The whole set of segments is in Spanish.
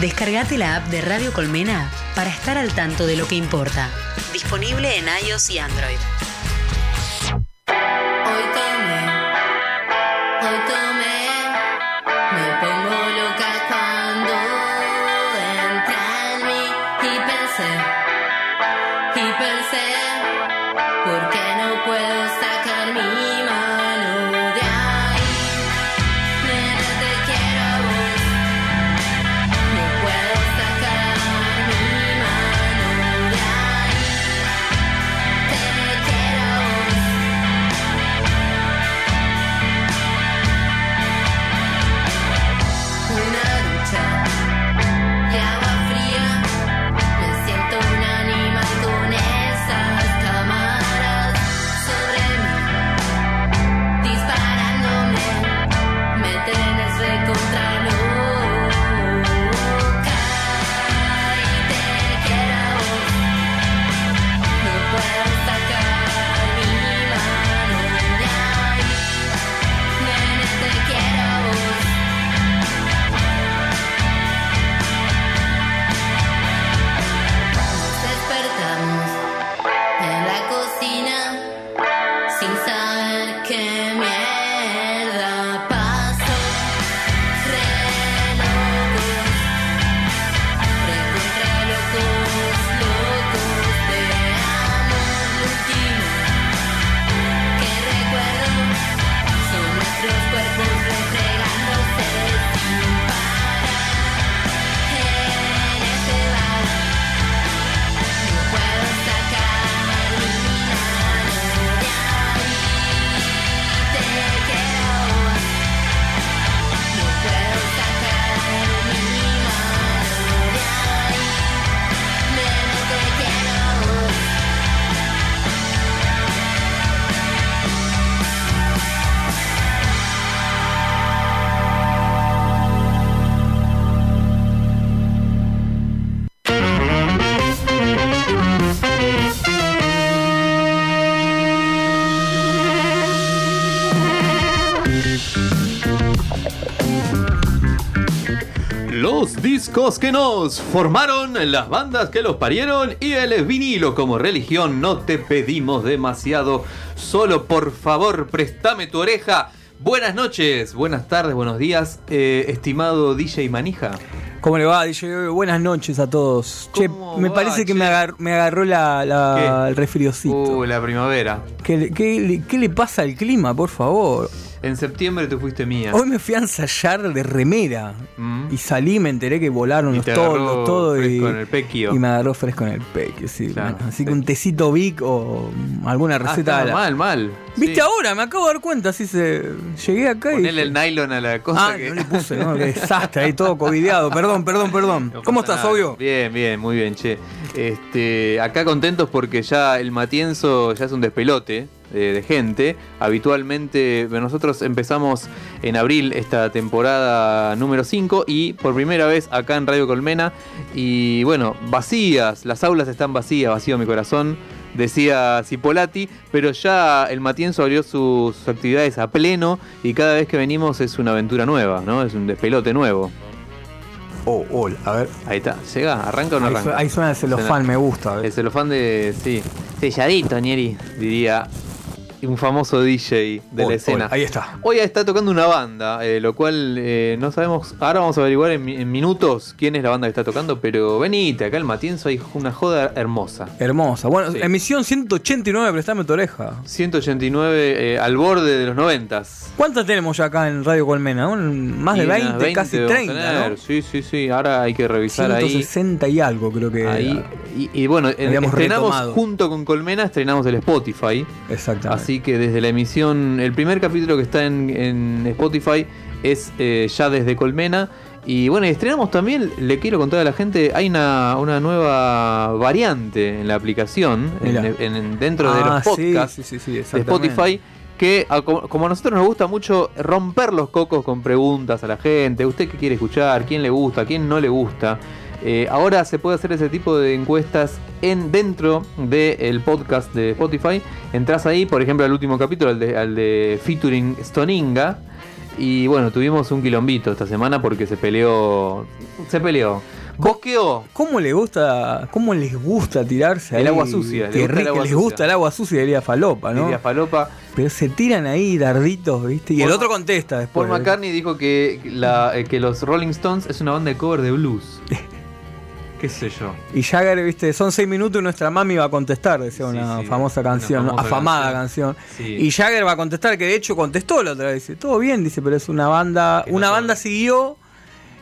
Descargate la app de Radio Colmena para estar al tanto de lo que importa. Disponible en iOS y Android. Discos que nos formaron, las bandas que los parieron y el vinilo como religión. No te pedimos demasiado, solo por favor préstame tu oreja. Buenas noches, buenas tardes, buenos días, eh, estimado DJ Manija. ¿Cómo le va, DJ? Buenas noches a todos. Che, ¿Cómo me va, parece que me, agar- me agarró la, la- el resfriocito. Uh, la primavera. ¿Qué, le- qué le- qué le pasa al clima, por favor? En septiembre tú fuiste mía. Hoy me fui a ensayar de remera Mm. y salí, me enteré que volaron Y los te todos, todo y, el pequio. y me agarró fresco en el pequio, sí. Claro, bueno, así que un tecito Vic o alguna Ah, receta. la- mal, mal. ¿Viste Sí. ahora? Me acabo de dar cuenta, así se llegué acá y Ponele el nylon a la cosa Ah, que... no le puse, ¿no? Qué desastre, ahí todo covideado. Perdón, perdón, perdón. No ¿Cómo estás, nada. obvio? Bien, bien, muy bien, che. Este, acá contentos porque ya el Matienzo ya es un despelote de gente. Habitualmente nosotros empezamos en abril esta temporada número 5 y por primera vez acá en Radio Colmena y bueno, vacías, las aulas están vacías, vacío mi corazón. Decía Cipolati, pero ya el Matienzo abrió sus, sus actividades a pleno y cada vez que venimos es una aventura nueva, ¿no? Es un despelote nuevo. Oh, hola, a ver. Ahí está, llega, arranca o no Ahí, arranca. su- ahí suena el celofán, Suena- me gusta. a ver. El celofán de. Sí. Selladito, Nieri. Diría un famoso DJ de la escena. Ahí está. Hoy está tocando una banda, eh, lo cual eh, no sabemos. Ahora vamos a averiguar en, mi- en minutos quién es la banda que está tocando, pero venite, acá el Matienzo hay una joda hermosa. Hermosa. Bueno, Sí. emisión 189, prestame tu oreja. 189 eh, al borde de los noventas. ¿Cuántas tenemos ya acá en Radio Colmena? Un- Más de Y unas 20, casi debemos 30, tener. ¿no? Sí, sí, sí. Ahora hay que revisar ahí. 160 y algo creo que Ahí, y, y bueno, estrenamos retomado. junto con Colmena, estrenamos el Spotify. Exactamente. Así que desde la emisión, el primer capítulo que está en, en Spotify es eh, ya desde Colmena. Y bueno, estrenamos también, le quiero contar a la gente, hay una, una nueva variante en la aplicación, en- dentro de Ah, los podcasts sí, sí, sí, sí, de. Spotify. Que a- como a nosotros nos gusta mucho romper los cocos con preguntas a la gente, usted qué quiere escuchar, quién le gusta, quién no le gusta. Eh, ahora se puede hacer ese tipo de encuestas en dentro del podcast de Spotify. Entras ahí, por ejemplo, al último capítulo, al de, al de featuring Stoninga. Y bueno, tuvimos un quilombito esta semana porque se peleó. Se peleó. Bosqueó. ¿Cómo le gusta, cómo les gusta tirarse El ahí? agua sucia, le Qué gusta el rico, agua les sucia. gusta el agua sucia, diría Falopa, ¿no? Diría Falopa. Pero se tiran ahí darditos, ¿viste? Y el otro contesta después. Paul McCartney dijo que, la, eh, que los Rolling Stones es una banda de cover de blues. ¿Qué sé yo? Y Jagger, viste, son seis minutos y nuestra mami va a contestar, decía Sí, una sí, famosa canción, afamada canción. canción. Sí. Y Jagger va a contestar, que de hecho contestó la otra vez, dice, todo bien, dice, pero es una banda, Que una banda siguió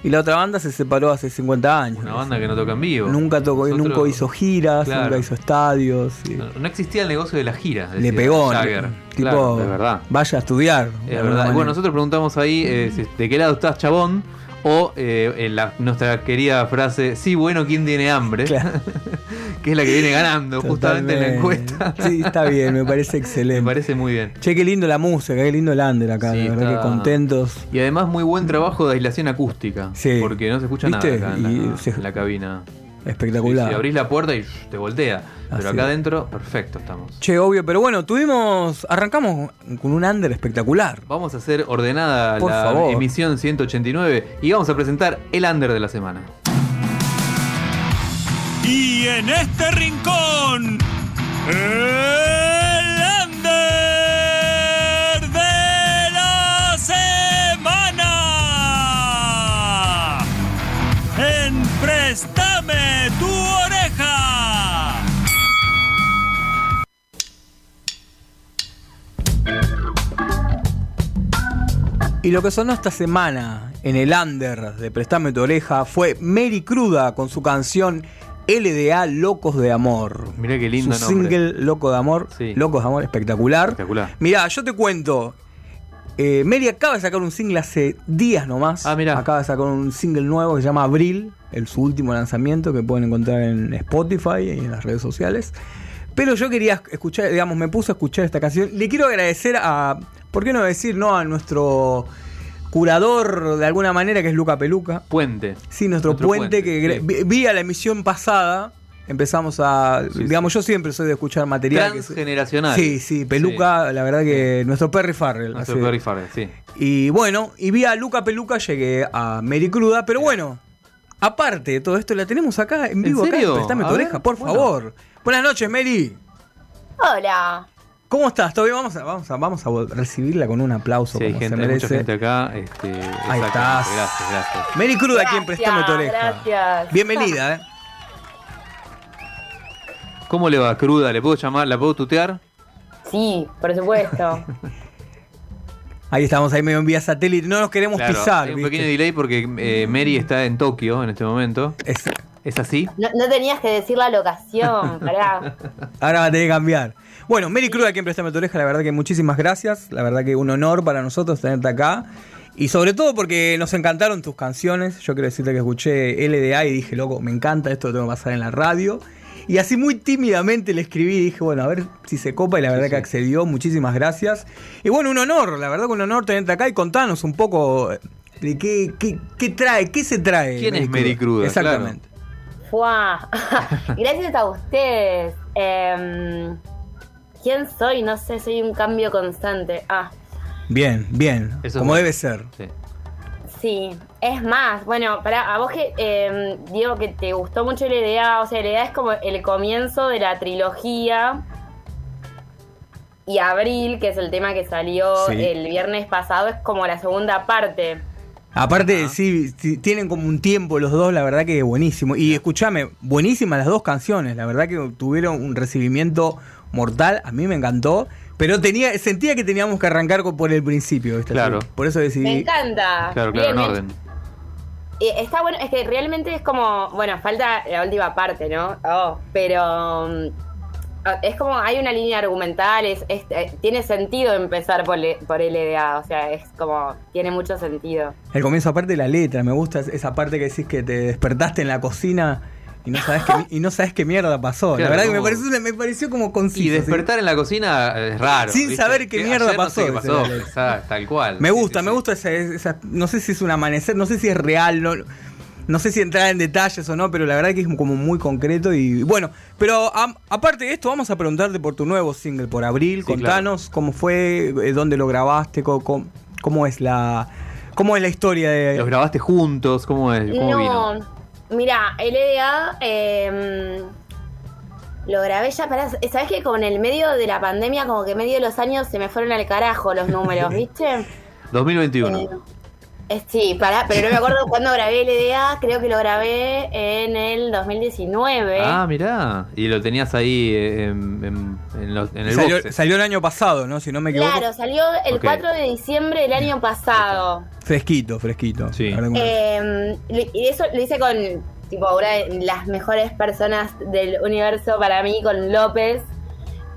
y la otra banda se separó hace 50 años. Una dice. banda que no toca en vivo. Nunca tocó, Nosotros- nunca hizo giras, Claro. nunca hizo estadios. y No, no existía el negocio de las giras. le pegó, ¿no? Jagger. tipo, Claro, es verdad. vaya a estudiar. Es verdad. manera. Bueno, nosotros preguntamos ahí eh, de qué lado estás, chabón. O eh, en la- nuestra querida frase, sí, bueno, ¿quién tiene hambre? Claro. que es la que viene ganando justamente en la encuesta. Sí, está bien, me parece excelente. Me parece muy bien. Che, qué lindo la música, qué lindo el under acá, Sí, de verdad está- que contentos. Y además muy buen trabajo de aislación acústica. Sí. Porque no se escucha ¿Viste? nada acá en Y la, se- en la cabina. Espectacular. Si abrís la puerta y te voltea. Pero Así acá adentro, perfecto estamos. Che, obvio, pero bueno, tuvimos, arrancamos con un under espectacular. Vamos a hacer ordenada Por la favor. emisión 189 y vamos a presentar el under de la semana. Y en este rincón, el Y lo que sonó esta semana en el under de Prestame tu oreja fue Mary Cruda con su canción LDA Locos de Amor. Mirá qué lindo Su nombre. single Loco de Amor, Sí. Locos de Amor, espectacular. Espectacular. Mirá, yo te cuento. eh, Mary acaba de sacar un single hace días nomás. Ah, mirá. Acaba de sacar un single nuevo que se llama Abril, el, su último lanzamiento que pueden encontrar en Spotify y en las redes sociales. Pero yo quería escuchar, digamos, me puse a escuchar esta canción. Le quiero agradecer a, ¿por qué no decir, no? A nuestro curador de alguna manera, que es Luca Peluca. Puente. Sí, nuestro, Nuestro puente, puente, que sí. vi- vía la emisión pasada. Empezamos a. Sí, digamos, yo siempre soy de escuchar material. que- Transgeneracional. Sí, sí, Peluca, la verdad que nuestro Perry Farrell. Nuestro así. Perry Farrell, sí. Y bueno, y vi a Luca Peluca, llegué a Mary Cruda, pero bueno, aparte de todo esto, la tenemos acá en vivo. acá, serio? Préstame tu A oreja, por bueno. favor. Buenas noches, Mary. Hola. ¿Cómo estás? ¿Todo bien? Vamos a, vamos a, vamos a recibirla con un aplauso Sí, hay, como gente, se hay mucha gente acá. Este, Ahí estás. Gracias, gracias. Mary Cruda, aquí en Préstame tu oreja. gracias. Bienvenida, ¿eh? ¿Cómo le va? Cruda, ¿le puedo llamar? ¿La puedo tutear? Sí, por supuesto. Ahí estamos, ahí medio en vía satélite. No nos queremos Claro, pisar. hay un ¿viste? pequeño delay porque eh, Mary está en Tokio en este momento. Es- ¿Es así? No, no tenías que decir la locación, pará. ahora va a tener que cambiar. Bueno, Mary Cruda, aquí en Préstame tu oreja, la verdad que muchísimas gracias. La verdad que un honor para nosotros tenerte acá. Y sobre todo porque nos encantaron tus canciones. Yo quiero decirte que escuché LDA y dije, loco, me encanta esto, lo tengo que pasar en la radio. Y así muy tímidamente le escribí y dije, bueno, a ver si se copa y la verdad Sí, que sí. accedió. Muchísimas gracias. Y bueno, un honor, la verdad que un honor tenerte acá y contanos un poco de qué, qué, qué trae, qué se trae. ¿Quién es Mary Cruda? Exactamente. Fuá. Gracias a ustedes. Em, ¿Quién soy? No sé, soy un cambio constante. Ah, Bien, bien, Eso como debe ser. Sí. sí. Es más, bueno, para a vos que em, digo que te gustó mucho la idea, o sea, la idea es como el comienzo de la trilogía. Y Abril, que es el tema que salió Sí. el viernes pasado, es como la segunda parte. Aparte, Ajá. sí, sí, tienen como un tiempo los dos, la verdad que buenísimo. Y escúchame, buenísimas las dos canciones, la verdad que tuvieron un recibimiento mortal, a mí me encantó, pero tenía sentía que teníamos que arrancar con- por el principio, ¿viste? Claro. Así, Por eso decidí... Me encanta. Claro, Bien, claro, en orden. Eh, está bueno, es que realmente es como, bueno, falta la última parte, ¿no? Oh, pero mm, es como, hay una línea argumental, es, es- eh, tiene sentido empezar por, le- por LDA, o sea, es como, tiene mucho sentido. El comienzo, aparte de la letra, me gusta esa parte que decís que te despertaste en la cocina y no sabes qué, y no sabes qué mierda pasó. Claro, la verdad que me pareció, me pareció como conciso. Y ¿sí? despertar en la cocina es raro. Sin ¿viste? saber qué mierda ayer no pasó, sé qué pasó, tal cual. Me gusta, sí, me sí. gusta esa, esa- No sé si es un amanecer, no sé si es real, no, no sé si entrar en detalles o no, pero la verdad que es como muy concreto y bueno. Pero am- aparte de esto, vamos a preguntarte por tu nuevo single, por Abril. Sí, Contanos cómo fue, eh, dónde lo grabaste, co- ¿Cómo es la, cómo es la historia de... ¿Los grabaste juntos? ¿Cómo, es? ¿Cómo vino? No, mira, LDA eh, lo grabé ya para. ¿Sabes que con el medio de la pandemia, como que medio de los años se me fueron al carajo los números, ¿viste? 2021. Eh, eh, sí, para, pero no me acuerdo cuándo grabé LDA, creo que lo grabé en el 2019. Ah, mirá. Y lo tenías ahí eh, en, en- en los- en el Salió, boxe. salió el año pasado, ¿no? Si no me equivoco. claro, salió el Ok. 4 de diciembre del año pasado. Fresquito, fresquito. Sí. Eh, y eso lo hice con tipo una de las mejores personas del universo para mí, con López.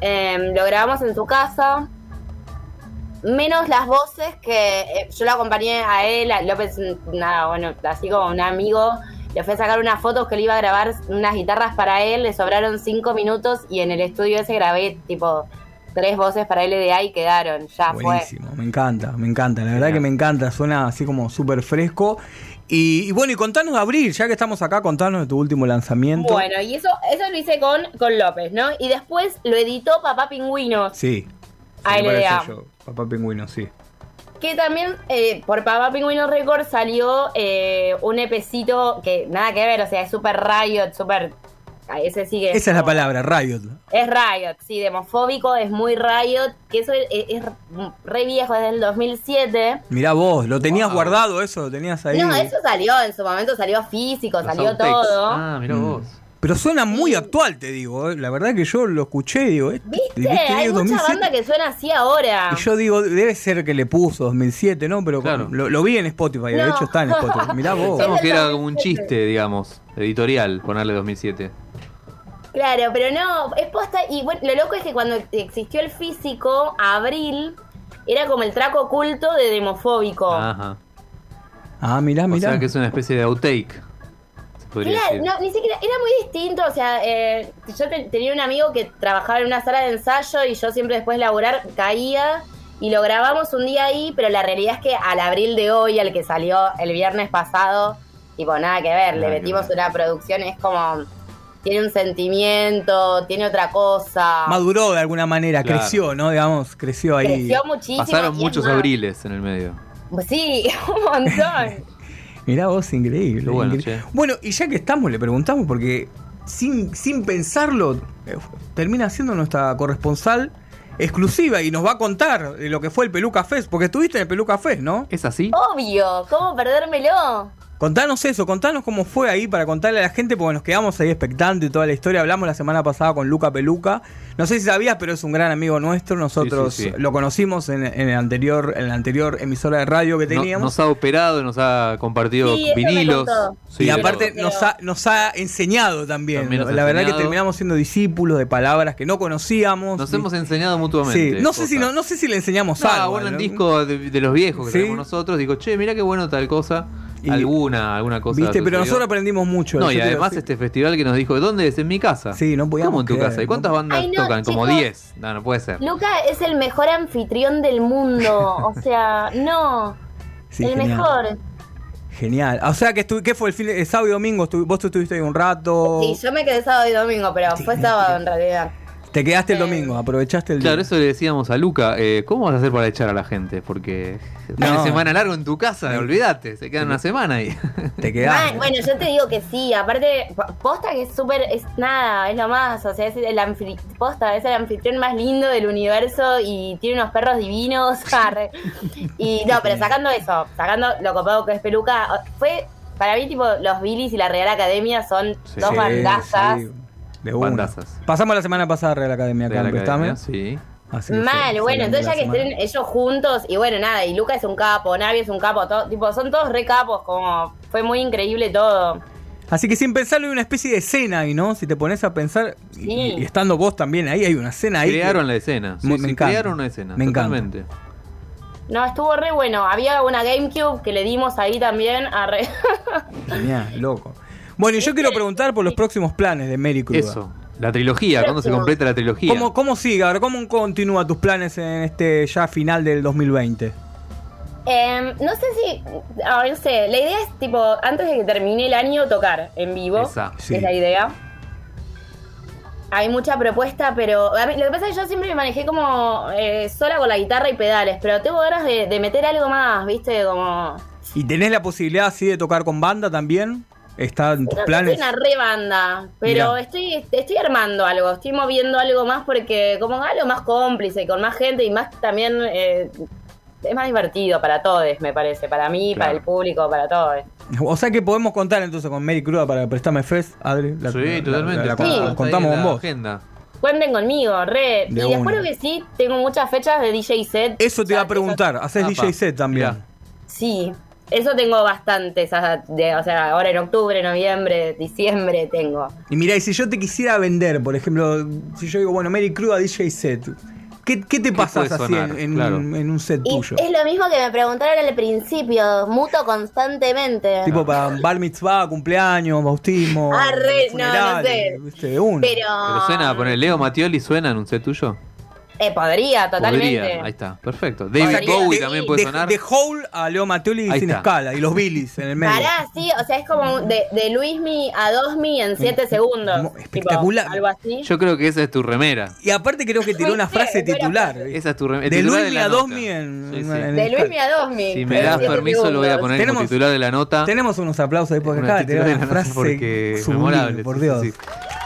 Eh, lo grabamos en su casa. Menos las voces que eh, yo lo acompañé a él, a López, nada, bueno, así como un amigo. Le fui a sacar unas fotos que le iba a grabar unas guitarras para él, le sobraron cinco minutos y en el estudio ese grabé tipo tres voces para LDA y quedaron, ya fue. Buenísimo, me encanta, me encanta, la verdad que me encanta, suena así como súper fresco. Y, y bueno, y contanos de abril, ya que estamos acá, contanos de tu último lanzamiento. Bueno, y eso, eso lo hice con, con López, ¿no? Y después lo editó Papá Pingüinos, Sí. A Sí, me LDA. parece yo, Papá Pingüino, sí. que también eh, por Papá Pingüinos Records salió eh, un epecito que nada que ver, o sea, es súper Riot, súper... Ese sí que Esa es la palabra, Riot. Es Riot, sí, demofóbico, es muy Riot, que eso es, es re viejo, desde el 2007. Mirá vos, lo tenías Wow. guardado eso, lo tenías ahí. No, eso salió, en su momento salió físico, Los salió outtakes. todo. Ah, mirá Mm. vos. Pero suena muy actual, te digo. eh. La verdad que yo lo escuché y digo, eh, ¿Viste? Hay Es mucha 2007. banda que suena así ahora. Y yo digo, debe ser que le puso 2007, ¿no? Pero Claro. lo, lo vi en Spotify, de No. hecho está en Spotify. Mirá vos. Pensamos que era como un chiste, digamos, editorial, ponerle 2007. Claro, pero no, es posta. Y bueno, lo loco es que cuando existió el físico, Abril era como el traco oculto de demofóbico. Ajá. Ah, mirá, O mirá. sea que es una especie de outtake. Decir. no, ni siquiera, era muy distinto, o sea, eh, yo te- tenía un amigo que trabajaba en una sala de ensayo y yo siempre después de laburar caía y lo grabamos un día ahí, pero la realidad es que al abril de hoy, al que salió el viernes pasado, tipo, nada que ver, le Nada metimos ver. una producción, es como, tiene un sentimiento, tiene otra cosa. Maduró de alguna manera, Claro. creció, ¿no? Digamos, creció ahí. Creció muchísimo. Pasaron muchos más- abriles en el medio. Sí, un montón. Mirá vos, increíble. Bueno, increíble. Bueno, y ya que estamos, le preguntamos, porque sin, sin pensarlo, eh, termina siendo nuestra corresponsal exclusiva y nos va a contar de lo que fue el Peluca Fest, porque estuviste en el Peluca Fest, ¿no? ¿Es así? Obvio, ¿cómo perdérmelo? Contanos eso, contanos cómo fue ahí para contarle a la gente, porque nos quedamos ahí expectantes toda la historia. Hablamos la semana pasada con Luca Peluca. No sé si sabías, pero es un gran amigo nuestro. Nosotros Sí, sí, sí. lo conocimos en, en el anterior, en la anterior emisora de radio que No- teníamos. nos ha operado, nos ha compartido vinilos. y aparte nos ha, nos ha enseñado también. La verdad que terminamos siendo discípulos de palabras que no conocíamos. Nos Y- hemos enseñado mutuamente. Sí, no sé, si no, no sé si le enseñamos No, algo. bueno, el ¿no? disco de, de los viejos que Sí. tenemos nosotros, digo, che, mira qué bueno tal cosa. Y- alguna, alguna cosa. Viste, pero nosotros aprendimos mucho. No, y además este festival que nos dijo, ¿dónde es? En mi casa. Sí, no podíamos ¿Cómo en tu creer, casa? ¿Y cuántas no- bandas Ay, no, tocan? Como chicos. 10. No, no puede ser. Luca es el mejor anfitrión del mundo. O sea, no. Sí, el genial. mejor. Genial. O sea, que ¿qué fue el, fin de- el sábado y domingo? Vos estuviste ahí un rato. Sí, yo me quedé sábado y domingo, pero fue sábado en realidad. Te quedaste el Eh, domingo, aprovechaste el día. Claro, eso le decíamos a Luca. eh, ¿Cómo vas a hacer para echar a la gente? Porque No. una semana largo en tu casa, olvídate, se quedan una semana ahí. Te quedaste. Ah, bueno, yo te digo que sí, aparte, po- posta que es súper, es nada, es lo más, o sea, es el anfri- posta, es el anfitrión más lindo del universo y tiene unos perros divinos, y no, pero sacando eso, sacando lo copado que es peluca, fue, para mí tipo, los Billys y la Real Academia son Sí. dos Sí, bandazas. sí, de una. Bandazas. Pasamos la semana pasada a Real Academia Real. Academia, Sí. Así Mal, bueno, entonces ya que semana. estén ellos juntos, y bueno, nada, y Luca es un capo, Navi es un capo, todo, tipo, son todos re capos, como, fue muy increíble todo. Así que sin pensarlo hay una especie de escena ahí, ¿no? Si te pones a pensar, y- Sí. y, estando vos también ahí, hay una escena ahí. que- Crearon la escena. Sí, Me- sí, me encanta. crearon una escena. Me encanta. totalmente. No, estuvo re bueno. Había una GameCube que le dimos ahí también a re... Genial, loco. Bueno, y yo quiero preguntar por los próximos planes de Mary Cruda. Eso. La trilogía, ¿cuándo se completa la trilogía? ¿Cómo, ¿Cómo sigue ahora? ¿Cómo continúa tus planes en este ya final del 2020? Em, no sé si... A ver, no sé. La idea es, tipo, antes de que termine el año, tocar en vivo. Esa. Sí. Es la idea. hay mucha propuesta, pero a mí- lo que pasa es que yo siempre me manejé como eh, sola con la guitarra y pedales, pero tengo ganas de, de meter algo más, ¿viste? Como... ¿Y tenés la posibilidad así de tocar con banda también? ¿Está en tus No, planes? Estoy una re banda, pero Mirá. estoy, estoy armando algo, estoy moviendo algo más porque como algo más cómplice, con más gente y más también eh, es más divertido para todos, me parece, para mí, para el público, para todos. O sea que podemos contar entonces con Mary Cruda para prestarme Fest, Adri. La- sí, la- totalmente. la- la- Sí. contamos con vos. Agenda. Cuenten conmigo, re. De y después lo que sí, tengo muchas fechas de DJ set. Eso te iba a preguntar. ¿Haces DJ set también? Sí, eso tengo bastantes. ah, de- o sea, ahora en octubre, noviembre, diciembre tengo. Y mira, y si yo te quisiera vender, por ejemplo, si yo digo, bueno, Mary Cruda DJ set, ¿qué, qué te pasas así en, en- Claro. en un set Y tuyo? es lo mismo que me preguntaron al principio, muto constantemente. Tipo para bar mitzvah, cumpleaños, bautismo. Ah, re, no, no sé. Pero, Pero suena a poner Leo Mattioli, ¿suena en un set tuyo? Eh, podría, totalmente. Podría, ahí está, perfecto. David que Bowie de- también puede de, sonar. De Hole a Leo Mattioli sin está. escala. Y los Billys en el medio. Pará, sí, o sea, es como de, de Luismi a Dosmi en 7 segundos. Tipo, espectacular. algo así. Yo creo que esa es tu remera. Y aparte creo que tiró una frase titular. Esa es tu remera. De Luismi a. Dosmi en, Sí, en- sí. en de Luismi a Dosmi. Si me das permiso, lo voy a poner Tenemos- como titular de la nota. Tenemos unos aplausos ahí porque acá de una frase porque sublime, memorable, por Dios. sí, sí.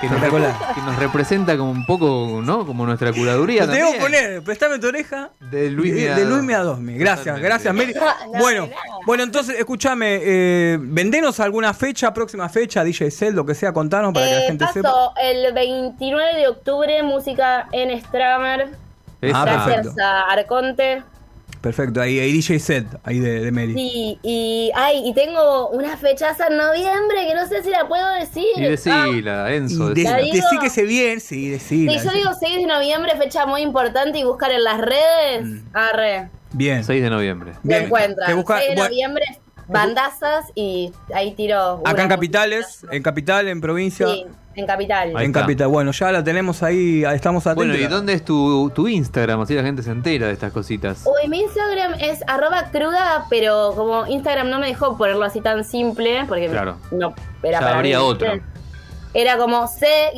Que nos, Espectacular. que nos representa como un poco, ¿no? Como nuestra curaduría Lo tengo que poner, prestame tu oreja. De Luismi de, a de Dosmi. Luismi a Dosmi. Gracias, gracias, Mary. No, bueno, bueno, entonces, escúchame, eh, vendenos alguna fecha, próxima fecha, DJ Cell, lo que sea, contanos para que la Eh, gente paso sepa. el 29 de octubre, música en Stramer. Ah, gracias perfecto. a Arconte. Perfecto, ahí, ahí DJ Set, ahí de, de Mary. Sí, y, ay, y tengo una fechaza en noviembre que no sé si la puedo decir. Y Ah, decila, Enzo. Y de- decila. La digo. decí que se bien, sí, decila. Sí, yo digo 6 de noviembre, fecha muy importante, y buscar en las redes. Mm. Arre, Bien. 6 de noviembre. Bien. encuentran. Te busca- 6 de bueno, noviembre, bandazas, y ahí tiro. Acá en capitales, en capital, en provincia. Sí, en capital. Ahí en está. capital. Bueno, ya la tenemos ahí, estamos atentos. Bueno, ¿y dónde es tu, tu Instagram? Así la gente se entera de estas cositas. Uy, mi Instagram es arroba cruda, pero como Instagram no me dejó ponerlo así tan simple, porque Claro. no era Ya para habría mí, otro. Era como C-R-U.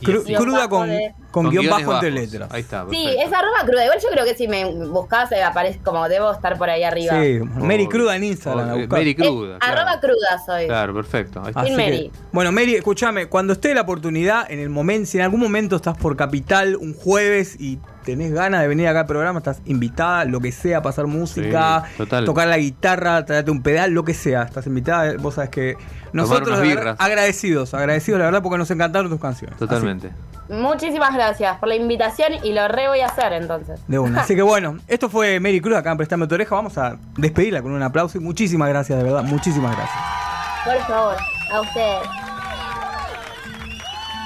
Cru- guion cruda bajo con, de- con, guion bajo entre letras. Ahí está. Sí, perfecto. es arroba cruda. Igual yo creo que si me buscas eh, aparece como debo estar por ahí arriba. Sí, Mary. Cruda en Instagram. buscás. Mary Eh, Cruda. claro. Arroba cruda soy. Claro, perfecto. Ahí está. Así Sin que- Mary. bueno, Mary, escúchame, cuando esté la oportunidad, en el momento, si en algún momento estás por Capital un jueves y tenés ganas de venir acá al programa, estás invitada, lo que sea, pasar música, Sí, total. tocar la guitarra, traerte un pedal, lo que sea, estás invitada, vos sabes que nosotros verdad, agradecidos, agradecidos la verdad porque nos encantaron tus canciones. Totalmente. Muchísimas gracias por la invitación y lo re voy a hacer entonces. De una. Así que bueno, esto fue Mary Cruz acá en Prestame tu oreja, vamos a despedirla con un aplauso y muchísimas gracias, de verdad, muchísimas gracias. Por favor, a ustedes.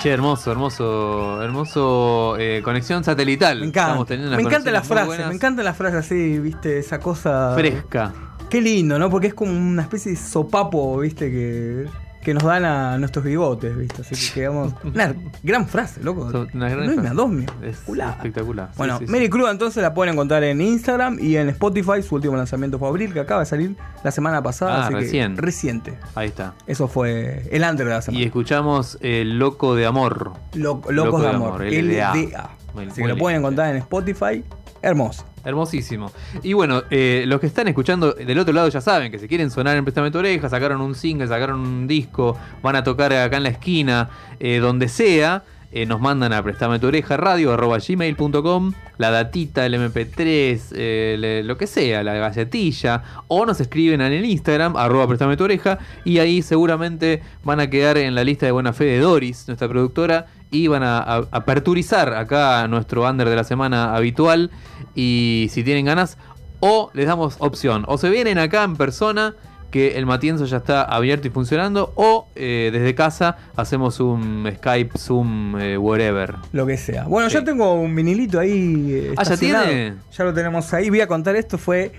Che, hermoso, hermoso, hermoso eh, conexión satelital. Me encanta. Estamos teniendo Me encanta la frase, me encanta la frase así, viste, esa cosa. Fresca. Qué lindo, ¿no? Porque es como una especie de sopapo, viste, que, que nos dan a nuestros bigotes, viste. Así que quedamos. Una gran frase, loco. Una gran no, frase. me dos, Es espectacular. Sí, Bueno, sí, sí. Mary Cruz entonces la pueden encontrar en Instagram y en Spotify. Su último lanzamiento fue Abril, que acaba de salir la semana pasada. Ah, así recién. que reciente. Ahí está. Eso fue el under de la Y semana. escuchamos El Loco de Amor. Lo- Locos Loco de de Amor. LDA. LDA. Así que lo pueden encontrar en Spotify. Hermoso. Hermosísimo. Y bueno, eh, los que están escuchando del otro lado ya saben que si quieren sonar en Préstame tu oreja, sacaron un single, sacaron un disco, van a tocar acá en la esquina, eh, donde sea. eh, nos mandan a prestame tu oreja radio arroba gmail.com la datita, el mp3, eh, le- lo que sea, la galletilla, o nos escriben en el Instagram arroba prestame tu oreja y ahí seguramente van a quedar en la lista de buena fe de Doris, nuestra productora, y van a, a- aperturizar acá nuestro under de la semana habitual y si tienen ganas, o les damos opción, o se vienen acá en persona, que el Matienzo ya está abierto y funcionando, o eh, desde casa hacemos un Skype, Zoom, eh, whatever. Lo que sea. Bueno, Sí. ya tengo un vinilito ahí. eh, Ah, ¿ya tiene? Ya lo tenemos ahí. Voy a contar esto. Fue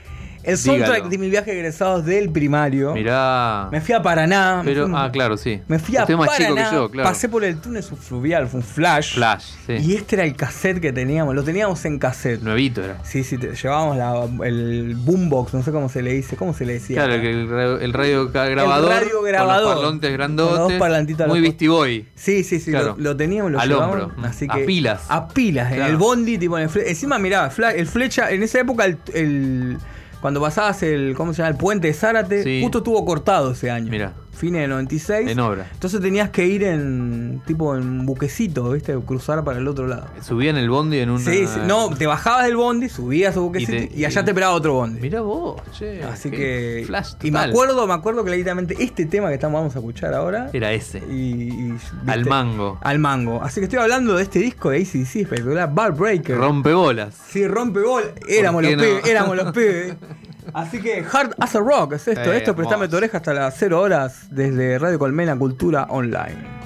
El soundtrack Dígalo. de mi viaje de egresados del primario. Mirá. Me fui a Paraná. Pero, fui- ah, claro, sí. Me fui a Usted es más chico Paraná, que yo, claro. pasé por el túnel subfluvial, fue un flash. Flash, sí. Y este era el cassette que teníamos, lo teníamos en cassette. Nuevito era. Sí, sí, te- llevábamos la- el boombox, no sé cómo se le dice, ¿cómo se le decía? Claro, que el, ra- el radio grabador. radio grabador. Con los parlantes Con grandotes. los dos parlantitos a muy los- Beastie Boy. Sí, sí, sí, Claro. lo, lo teníamos, lo Al llevábamos, hombro, mm. así A que pilas. A pilas, en el bondi, tipo en el encima mirá, el flecha, en esa época el, el- cuando pasabas el, ¿cómo se llama? El puente de Zárate, Sí. justo estuvo cortado ese año. Mirá. Fines de 96. En obra. Entonces tenías que ir en tipo en buquecito, ¿viste? Cruzar para el otro lado. Subía en el bondi en una. Sí, sí, no, te bajabas del bondi, subías a buquecito y, allá y- te esperaba otro bondi. Mirá vos, che. Así que. Flash y me total. acuerdo, me acuerdo claramente este tema que estamos vamos a escuchar ahora. Era ese. Y. Al mango. Al mango. Así que estoy hablando de este disco de ACDC espectacular, Bar Breaker. Rompebolas. Sí, rompe gol. Éramos ¿Por los no? pibes, éramos los pibes. Así que Hard as a Rock es esto. Eh, esto, prestame hermoso. tu oreja hasta las 0 horas desde Radio Colmena Cultura Online.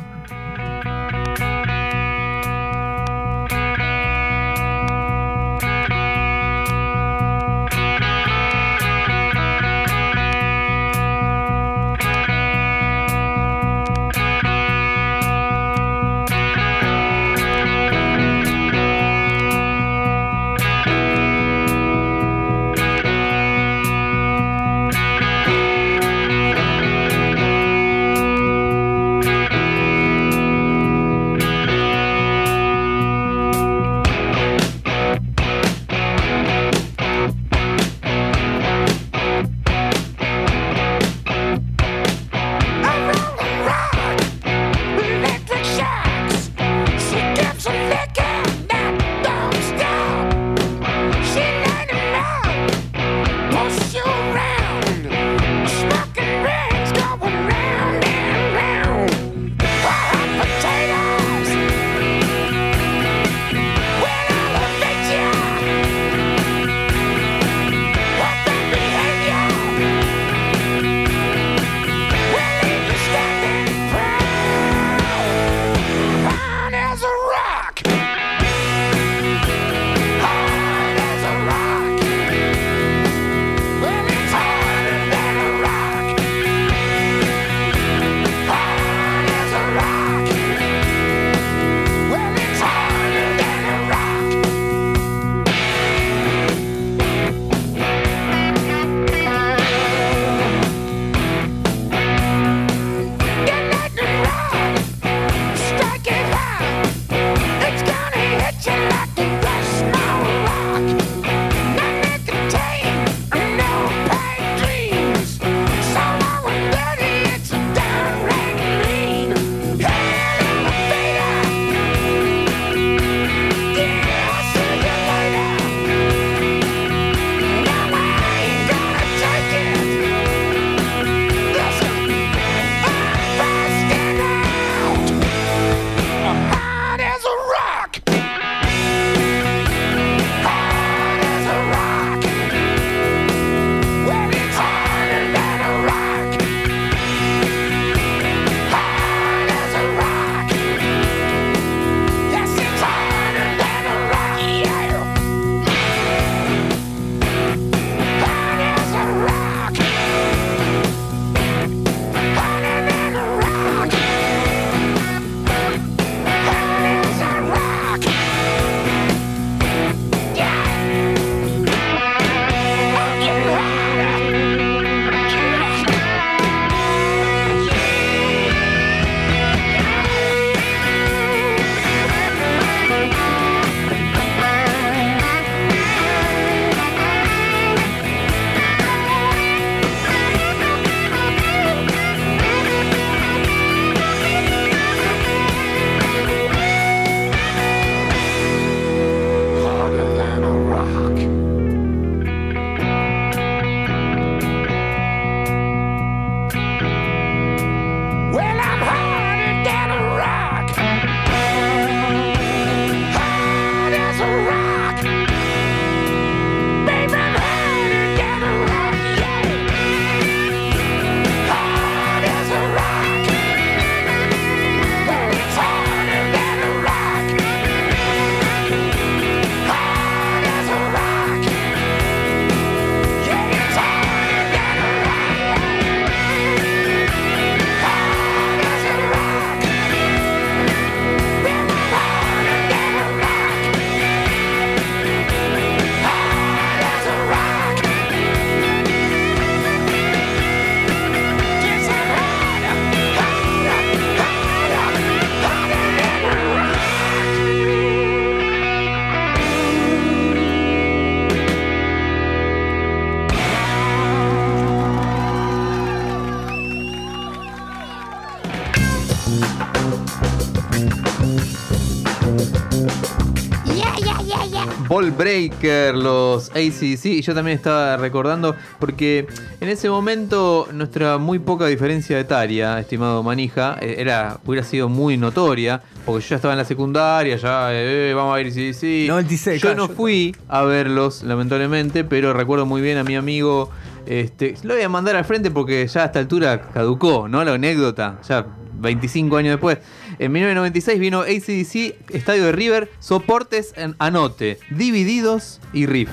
Breaker, los ACC, y yo también estaba recordando, porque en ese momento nuestra muy poca diferencia etaria, estimado Manija, eh, era, hubiera sido muy notoria, porque yo ya estaba en la secundaria, ya eh, vamos a ver ACC. 96, yo no yo- fui a verlos, lamentablemente, pero recuerdo muy bien a mi amigo. Este, lo voy a mandar al frente porque ya a esta altura caducó, ¿no? La anécdota, ya 25 años después. En 1996 vino ACDC, Estadio de River, soportes en Anote, Divididos y Riff.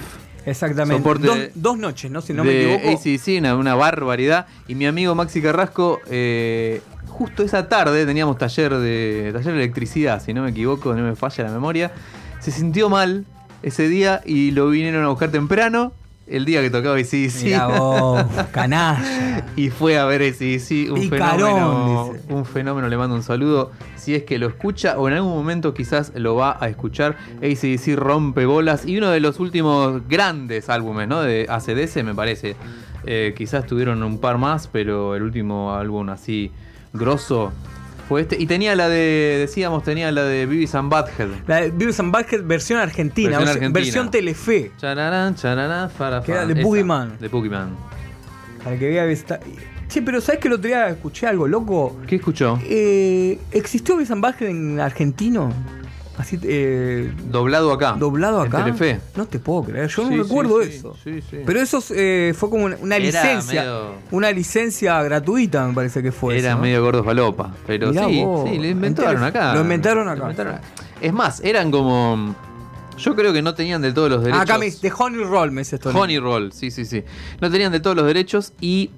Exactamente. Dos, dos noches, ¿no? Si no me equivoco. ACDC, una, una barbaridad. Y mi amigo Maxi Carrasco, eh, justo esa tarde teníamos taller de taller de electricidad, si no me equivoco, no me falla la memoria. Se sintió mal ese día y lo vinieron a buscar temprano, el día que tocaba ACDC. Mirá vos, canalla. Y fue a ver ACDC, un Picarón, fenómeno. dice. Un fenómeno, le mando un saludo. Si es que lo escucha o en algún momento quizás lo va a escuchar. ACDC rompe bolas. Y uno de los últimos grandes álbumes, ¿no? De ACDC, me parece. Eh, quizás tuvieron un par más, pero el último álbum así grosso fue este. Y tenía la de, decíamos, tenía la de Beavis and Butthead. La de Beavis and Butthead versión argentina, Versión argentina. Telefe. Chararán, chararán, fara, Que era de Boogeyman. De Boogeyman. Para que vea esta. Che, pero ¿sabes que el otro día escuché algo loco? ¿Qué escuchó? Eh, ¿Existió Beavis and Butthead en argentino? Así, eh, Doblado acá. doblado En acá. Telefe. No te puedo creer, yo Sí, no recuerdo sí, eso. sí. Pero eso eh, fue como una, licencia. medio- Una licencia gratuita, me parece que fue. Era eso, ¿no? medio gordo falopa. Pero Mirá sí, vos. sí, lo inventaron acá. Lo inventaron acá. Es más, eran como. Yo creo que no tenían del todo los derechos. Ah, acá me de Honey Roll me dice esto. Honey Roll, sí, sí, sí. No tenían de todos los derechos y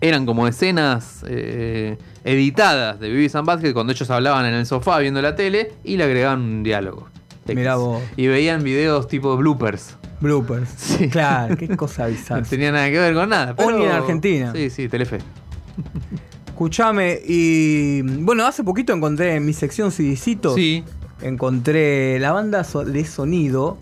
eran como escenas eh, editadas de Beavis and Butthead cuando ellos hablaban en el sofá viendo la tele y le agregaban un diálogo. Mirá vos. Y veían videos tipo bloopers. Bloopers. Sí. Claro, qué cosa No bizarra. tenía nada que ver con nada. pero- en Argentina. Sí, sí, Telefe. Escuchame, y bueno, hace poquito encontré en mi sección CDcitos, Sí. encontré la banda de sonido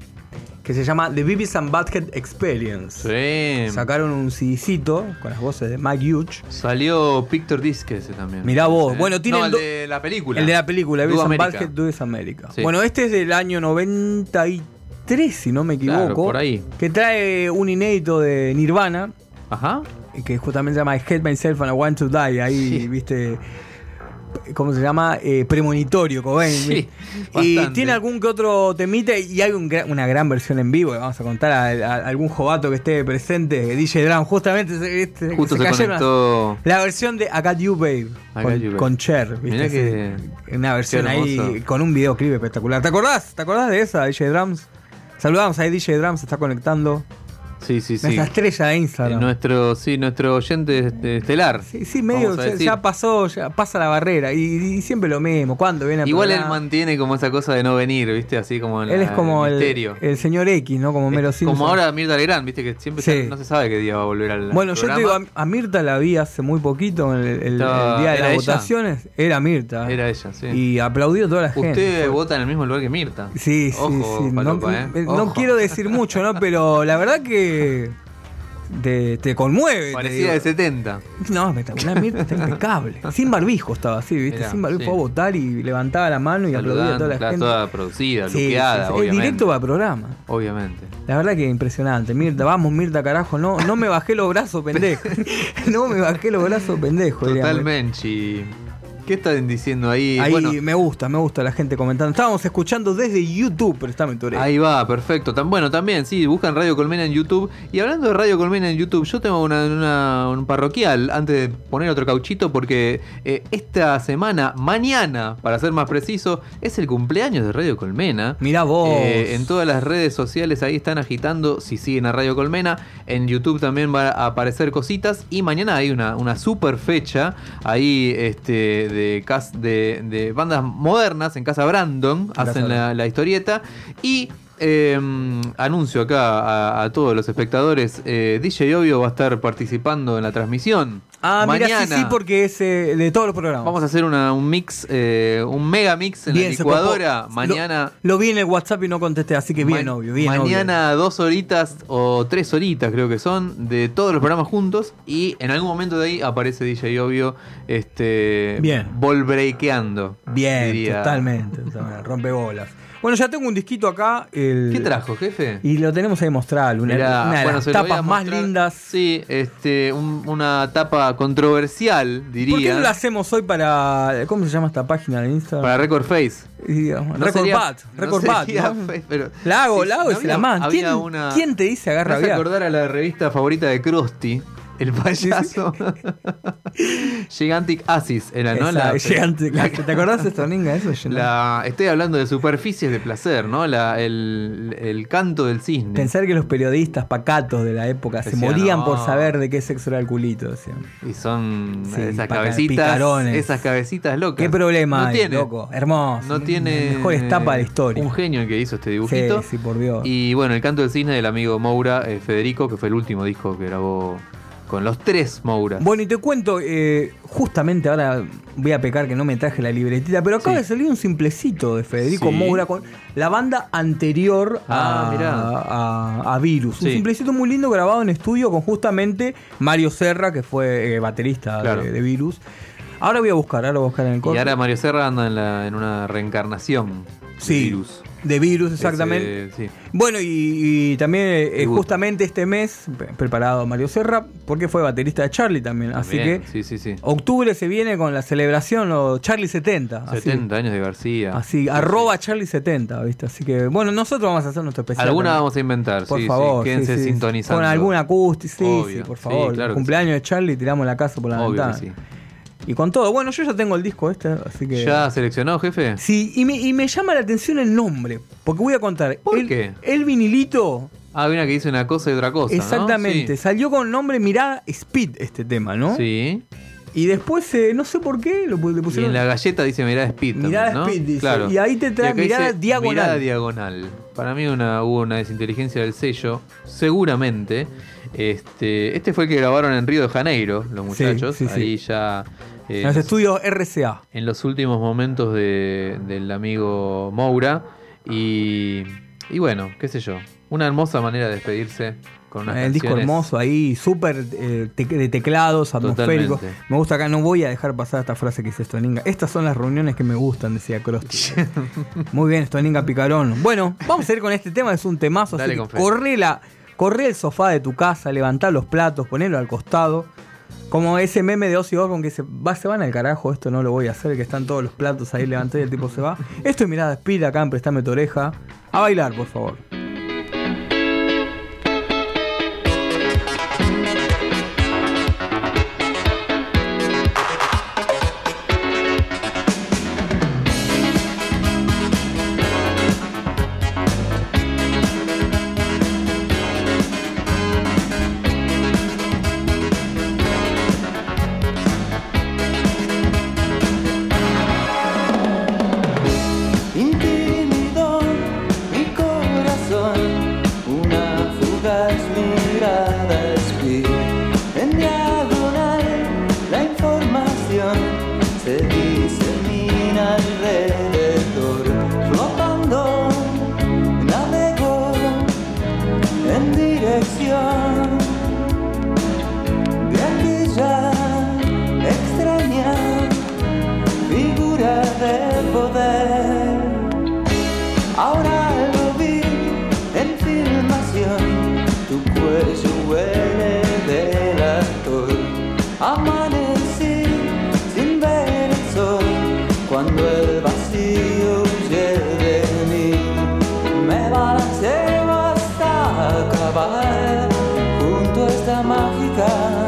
que se llama The Beavis and Butthead Experience. Sí. Sacaron un CDcito con las voces de Mike Hughes. Salió Picture Disc ese también. Mirá vos. Sí. Bueno, tienen No, el de la película. El de la película, Beavis and. Butthead Do This America. Sí. Bueno, este es del año 93, si no me equivoco. Claro, por ahí. Que trae un inédito de Nirvana, Ajá. que justamente se llama I Hate Myself and I Want to Die. Ahí, Sí. viste. ¿Cómo se llama? Eh, premonitorio, Cobain. Sí, y tiene algún que otro temita y hay un una gran versión en vivo. que Vamos a contar a, a algún jovato que esté presente. DJ Drum, justamente se, este- Justo se, las- conectó. La versión de I Got You Babe. I con, You, Babe. con Cher. ¿viste? Que- Una versión ahí con un videoclip espectacular. ¿Te acordás? ¿Te acordás de esa, DJ Drums? Saludamos ahí, DJ Drums, se está conectando. Sí, sí, sí. Nuestra estrella de Eh, Instagram. nuestro, sí, nuestro oyente este, estelar. Sí, sí, medio, a ya, pasó, ya pasa la barrera. Y, y siempre lo mismo. ¿Cuándo viene el Igual él mantiene como esa cosa de no venir, ¿viste? Así como Él es como el el, el señor X, ¿no? Como Mero Simpson. como ahora Mirta Legrand, ¿viste? Que siempre Sí. no se sabe qué día va a volver al Bueno, yo te digo, a, a Mirta la vi hace muy poquito, en el, el- Estaba- día de ¿era las ella? votaciones. Era Mirta. Era ella, sí. Y aplaudió a toda la gente. Usted vota en el mismo lugar que Mirta. Sí, sí, sí. No, falopa, ¿eh? no quiero decir mucho, ¿no? Pero la verdad que te, te conmueve. Parecía de 70. No, espectacular, Mirta está impecable. Sin barbijo estaba así, ¿viste? Sin barbijo sí. fue a votar y levantaba la mano y aplaudía a toda la claro, gente. toda producida, Sí, luqueada, sí, obviamente. directo para el programa. Obviamente. La verdad que impresionante. Mirta, vamos, Mirta, carajo. No, no me bajé los brazos, pendejo. no me bajé los brazos, pendejo. Totalmente. ¿Qué están diciendo ahí? Ahí bueno, me gusta, me gusta la gente comentando. Estábamos escuchando desde YouTube, prestame tu oreja. Ahí va, perfecto. Tan bueno también, sí, buscan Radio Colmena en YouTube. Y hablando de Radio Colmena en YouTube, yo tengo una, una- un parroquial antes de poner otro cauchito, porque eh, esta semana, mañana, para ser más preciso, es el cumpleaños de Radio Colmena. Mirá vos. Eh, en todas las redes sociales ahí están agitando, si siguen a Radio Colmena. En YouTube también va a aparecer cositas. Y mañana hay una, una super fecha ahí este, de, cas- de, de bandas modernas en Casa Brandon. Hacen la, la historieta. Y eh, anuncio acá a, a todos los espectadores. eh, DJ Obvio va a estar participando en la transmisión. Ah, mira, sí, sí, porque es eh, de todos los programas. vamos a hacer una- un mix, eh, un mega mix en Bien, la licuadora. Mañana. Lo, lo vi en el WhatsApp y no contesté, así que bien obvio, bien Mañana dos horitas o tres horitas creo que son de todos los programas juntos y en algún momento de ahí aparece DJ Obvio este Bien. volbreakeando. obvio. Bien, diría. totalmente, totalmente, rompe bolas. Bueno, ya tengo un disquito acá. El, ¿Qué trajo, jefe? Y lo tenemos ahí mostrarlo. Una, Mirá, una de bueno, las tapas más mostrar. lindas. Sí, este, un- una tapa controversial, diría. ¿Por qué no la hacemos hoy para. ¿Cómo se llama esta página de Instagram? Para Record Face. Y, digamos, No Record sería- Record ¿no? Face, pero- La hago, Sí, la hago y se la mando. ¿Quién, una- quién te dice agarra bien? acordar a la revista favorita de Krusty, el payaso. Gigantic Asis era, ¿no? Esa, La- gigante, ¿Te acordás de esto, Ninga? Eso la- estoy hablando de superficies de placer, ¿no? La- el, el canto del cisne. Pensar que los periodistas pacatos de la época se morían no. por saber de qué sexo era el culito. Y son Sí, esas cabecitas. picarones. Esas cabecitas locas. ¿Qué problema no hay, tiene, loco? Hermoso. No tiene. Mejor etapa de la historia. Un genio el que hizo este dibujito. Sí, sí, por Dios. Y bueno, el canto del cisne del amigo Moura, eh, Federico, que fue el último disco que grabó con los tres Mouras. Bueno, y te cuento, eh, justamente ahora voy a pecar que no me traje la libretita, pero acaba Sí. de salir un simplecito de Federico Sí. Moura con la banda anterior Ah, a, mirá. a- a Virus. Un simplecito muy lindo grabado en estudio con justamente Mario Serra, que fue eh, baterista Claro. de, de Virus. Ahora voy a buscar, ahora voy a buscar en el y corte. ahora Mario Serra anda en, la- en una reencarnación Sí. de virus. De Virus, exactamente. Ese- sí. Bueno, y, y también eh, justamente este mes, pre- preparado Mario Serra, porque fue baterista de Charlie también. Así Bien, que Sí, sí, sí. octubre se viene con la celebración, o Charlie 70. así. 70 años de García. Así, Sí, arroba Charlie 70, ¿viste? Así que, bueno, nosotros vamos a hacer nuestro especial. Alguna también. vamos a inventar, Por favor. Quédense sintonizando. Con alguna acústica, sí, sí, por favor. claro El que cumpleaños de Charlie, tiramos la casa por la Obvio ventana. que sí. Y con todo. Bueno, yo ya tengo el disco este, así que. ¿Ya seleccionó, jefe? Sí, y me, y me llama la atención el nombre. Porque voy a contar. ¿Por el, qué? El vinilito, Ah, una que dice una cosa y otra cosa. ¿no? exactamente. Sí. Salió con nombre Mirada Speed este tema, ¿no? Sí. Y después, eh, no sé por qué, lo, le Y pusieron. en la galleta dice mirada speed. también, Mirada ¿no? speed, dice. Claro. Y ahí te trae mirada diagonal. Mirada diagonal. Para mí una, hubo una desinteligencia del sello, seguramente. Este, este fue el que grabaron en Río de Janeiro, los muchachos. sí, sí. Ahí ya. Eh, En los estudios RCA. en los últimos momentos de- del amigo Moura. Y, y bueno, qué sé yo. Una hermosa manera de despedirse con unas El disco hermoso ahí, súper eh, te- de teclados, atmosféricos. Totalmente. Me gusta acá, no voy a dejar pasar esta frase que dice Stoninga. Estas son las reuniones que me gustan, decía Krusty. Muy bien, Stoninga Picarón. Bueno, vamos a ir con este tema, es un temazo. así Dale que la, corre el sofá de tu casa, levantá los platos, ponelo al costado. Como ese meme de Ozzy Osbourne que se, va, se van al carajo, esto no lo voy a hacer, que están todos los platos ahí levanté y el tipo se va. Esto es mirada espira acá en Prestame tu oreja. A bailar, por favor. junto a esta mágica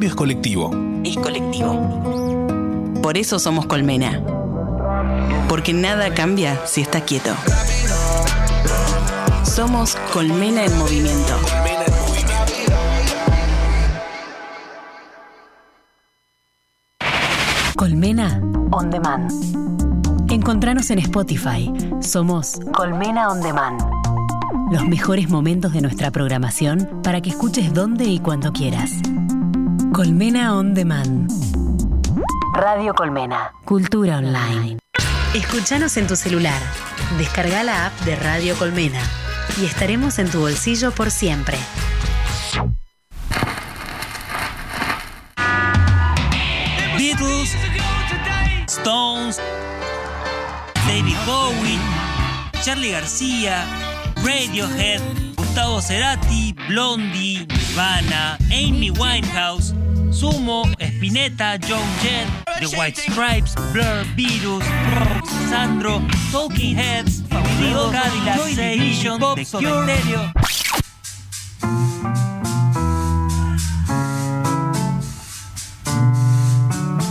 cambio es colectivo. Es colectivo. Por eso somos Colmena. Porque nada cambia si estás quieto. Somos Colmena en movimiento. Colmena On Demand. Encontranos en Spotify. Somos Colmena On Demand. Los mejores momentos de nuestra programación para que escuches donde y cuando quieras. Colmena On Demand. Radio Colmena. Cultura online. Escuchanos en tu celular. Descarga la app de Radio Colmena y estaremos en tu bolsillo por siempre. Beatles, Stones, David Bowie, Charlie García, Radiohead, Gustavo Cerati, Blondie, Nirvana, Amy Winehouse, Sumo, Spinetta, John Jett, The White Stripes, Blur, Virus, Sandro, Talking Heads, Favorito, Cadillac, Joy Division, The Cure, Stereo.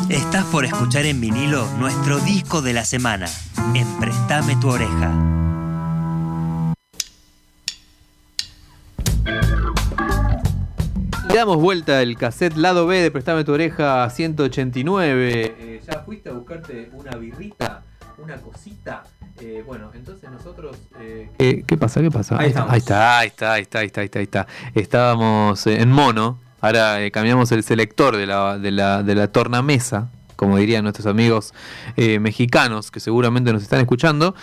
Estás por escuchar en vinilo nuestro disco de la semana, en Prestame tu oreja. Le damos vuelta el cassette lado B de Prestame tu oreja 189. Eh, ¿Ya fuiste a buscarte una birrita? ¿Una cosita? Eh, bueno, entonces nosotros... eh, ¿qué, qué pasa? ¿Qué pasa? Ahí. Ahí está, ahí está, ahí está, ahí está, ahí está, ahí está. Estábamos eh, en mono. Ahora eh, cambiamos el selector de la, de la, de la tornamesa, como dirían nuestros amigos eh, mexicanos que seguramente nos están escuchando.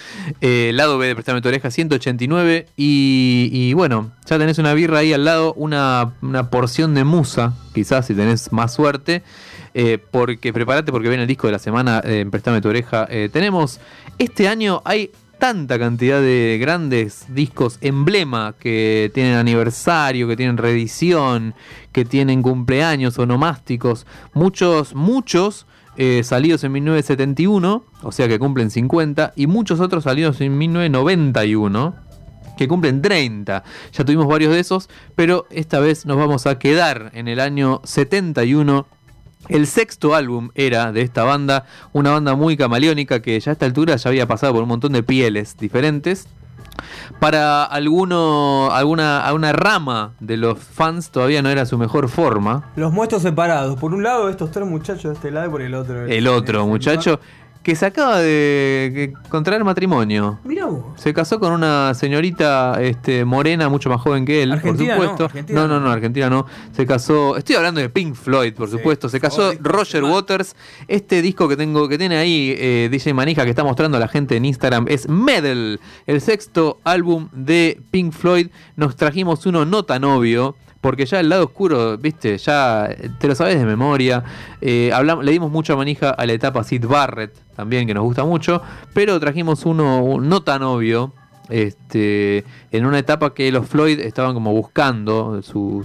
Eh, lado B de Prestame tu oreja 189. Y, y bueno, ya tenés una birra ahí al lado, una, una porción de musa, quizás si tenés más suerte. eh, porque prepárate porque viene el disco de la semana eh, en Prestame tu oreja. Eh, tenemos, este año hay tanta cantidad de grandes discos emblema que tienen aniversario, que tienen reedición, que tienen cumpleaños onomásticos. Muchos, muchos eh, salidos en 1971, o sea que cumplen 50, y muchos otros salidos en 1991 que cumplen 30. Ya tuvimos varios de esos, pero esta vez nos vamos a quedar en el año 71. El sexto álbum era de esta banda, una banda muy camaleónica que ya a esta altura ya había pasado por un montón de pieles diferentes. Para alguno, alguna, alguna rama de los fans todavía no era su mejor forma. Los muestros separados. Por un lado, estos tres muchachos de este lado y por el otro. El otro muchacho que se acaba de contraer matrimonio. Mirá vos. Se casó con una señorita este, morena, mucho más joven que él, Argentina por no, supuesto. Argentina no, no, no. no, Argentina no. Se casó. Estoy hablando de Pink Floyd, por supuesto. Se casó Roger. Waters. Este disco que tengo, que tiene ahí eh, DJ Manija, que está mostrando a la gente en Instagram, es Medal, el sexto álbum de Pink Floyd. Nos trajimos uno no tan obvio. Porque ya el lado oscuro, viste, ya te lo sabes de memoria. Eh, hablam- le dimos mucha manija a la etapa Sid Barrett, también, que nos gusta mucho. Pero trajimos uno un- no tan obvio, este, en una etapa que los Floyd estaban como buscando su,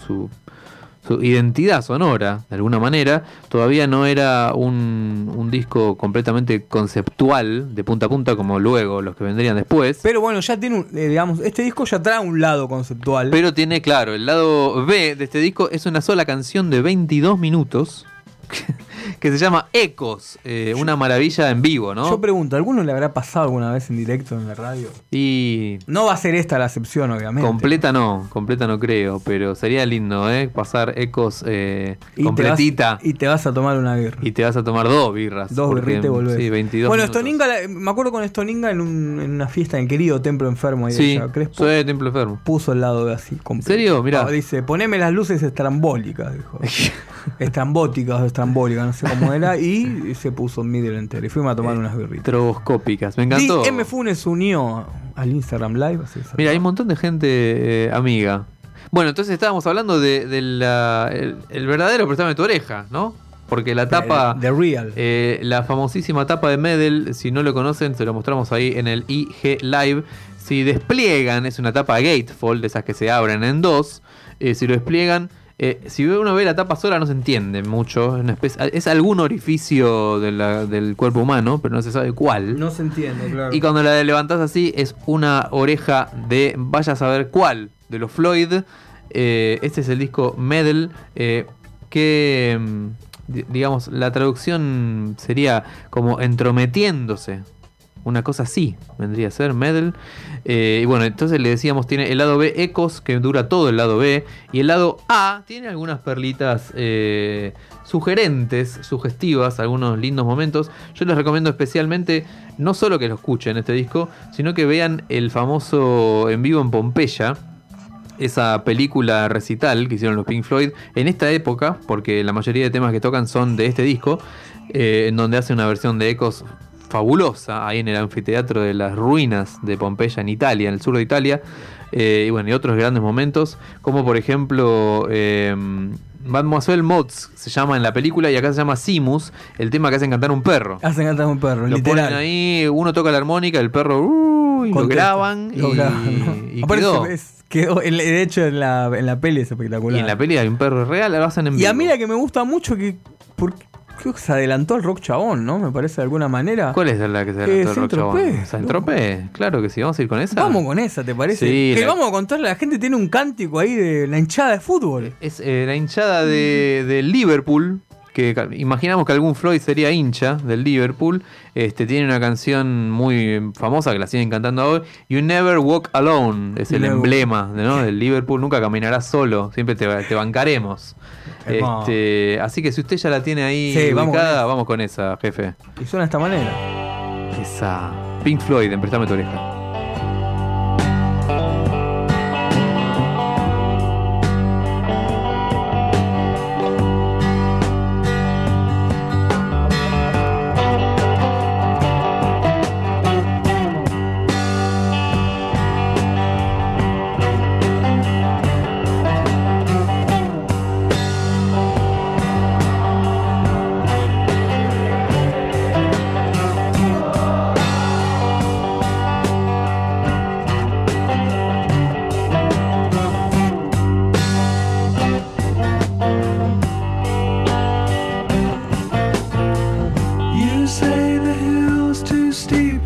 su identidad sonora, de alguna manera. Todavía no era un, un disco completamente conceptual, de punta a punta, como luego los que vendrían después. Pero bueno, ya tiene un, eh, digamos, este disco ya trae un lado conceptual. Pero tiene, claro, el lado B de este disco es una sola canción de 22 minutos que se llama Ecos, eh, una maravilla en vivo, ¿no? Yo pregunto, ¿alguno le habrá pasado alguna vez en directo en la radio? Y No va a ser esta la excepción, obviamente. completa no, completa no creo, pero sería lindo, ¿eh? Pasar Ecos eh, Y te completita vas- y te vas a tomar una birra. y te vas a tomar dos birras. Dos porque, birritas y volvés. Sí, 22 bueno, minutos. Stoninga, me acuerdo con Stoninga en, un- en una fiesta en el querido Templo Enfermo ahí de Sí, Crespo, soy de Templo Enfermo. puso el lado B así. completo. serio? Mirá. Dice, poneme las luces estrambólicas, dijo. Estrambóticas o estrambólicas, no sé cómo era. Y se puso en middle entero. Y fuimos a tomar unas birritas. Troboscópicas, me encantó. Y M. Funes se unió al Instagram Live. así. Mira, hay un montón de gente eh, amiga. Bueno, entonces estábamos hablando de, de la- el, el verdadero Préstame tu oreja, ¿no? Porque la tapa, The Real. eh, la famosísima tapa de Medel, si no lo conocen, se lo mostramos ahí en el IG Live. Si despliegan, es una tapa gatefold, de esas que se abren en dos. eh, si lo despliegan, eh, si uno ve la tapa sola no se entiende mucho. Es, una especie- es algún orificio de la- del cuerpo humano, pero no se sabe cuál. no se entiende, claro. Y cuando la levantás así, es una oreja de vaya a saber cuál, de los Floyd. Eh, este es el disco Medal, eh, que, mm, di- digamos, la traducción sería como entrometiéndose. Una cosa así vendría a ser Medal. Eh, y bueno, entonces le decíamos, tiene el lado B Ecos, que dura todo el lado B. Y el lado A tiene algunas perlitas eh, sugerentes, sugestivas, algunos lindos momentos. Yo les recomiendo especialmente no solo que lo escuchen este disco, sino que vean el famoso en vivo en Pompeya, esa película recital que hicieron los Pink Floyd en esta época, porque la mayoría de temas que tocan son de este disco, eh, en donde hace una versión de Ecos fabulosa, ahí en el anfiteatro de las ruinas de Pompeya en Italia, en el sur de Italia, eh, y bueno, y otros grandes momentos, como por ejemplo... Eh, Mademoiselle Mods se llama en la película y acá se llama Simus, el tema que hacen cantar un perro. Hacen cantar un perro, Lo literal. ponen ahí, uno toca la armónica, el perro uh, y lo graban Lo y, graban, de hecho, en la, en la peli es espectacular. Y en la peli hay un perro real, lo hacen en Y a mí la que me gusta mucho que. por- creo que se adelantó el rock chabón, ¿no? Me parece de alguna manera. ¿Cuál es la que se Eh, adelantó el rock Saint-Tropez, chabón? ¿Saint-Tropez? Claro que sí, vamos a ir con esa. Vamos con esa, ¿te parece? Sí, que la- vamos a contarle, la gente tiene un cántico ahí de la hinchada de fútbol. Es eh, la hinchada de, de Liverpool, que imaginamos que algún Floyd sería hincha del Liverpool. Este tiene una canción muy famosa que la siguen cantando hoy. You Never Walk Alone es el never emblema ¿no? del Liverpool. Nunca caminarás solo, siempre te, te bancaremos. Este, así que si usted ya la tiene ahí Sí, vamos con ubicada, esa. vamos con esa, jefe. Y suena de esta manera. Esa Pink Floyd, en Préstame tu oreja.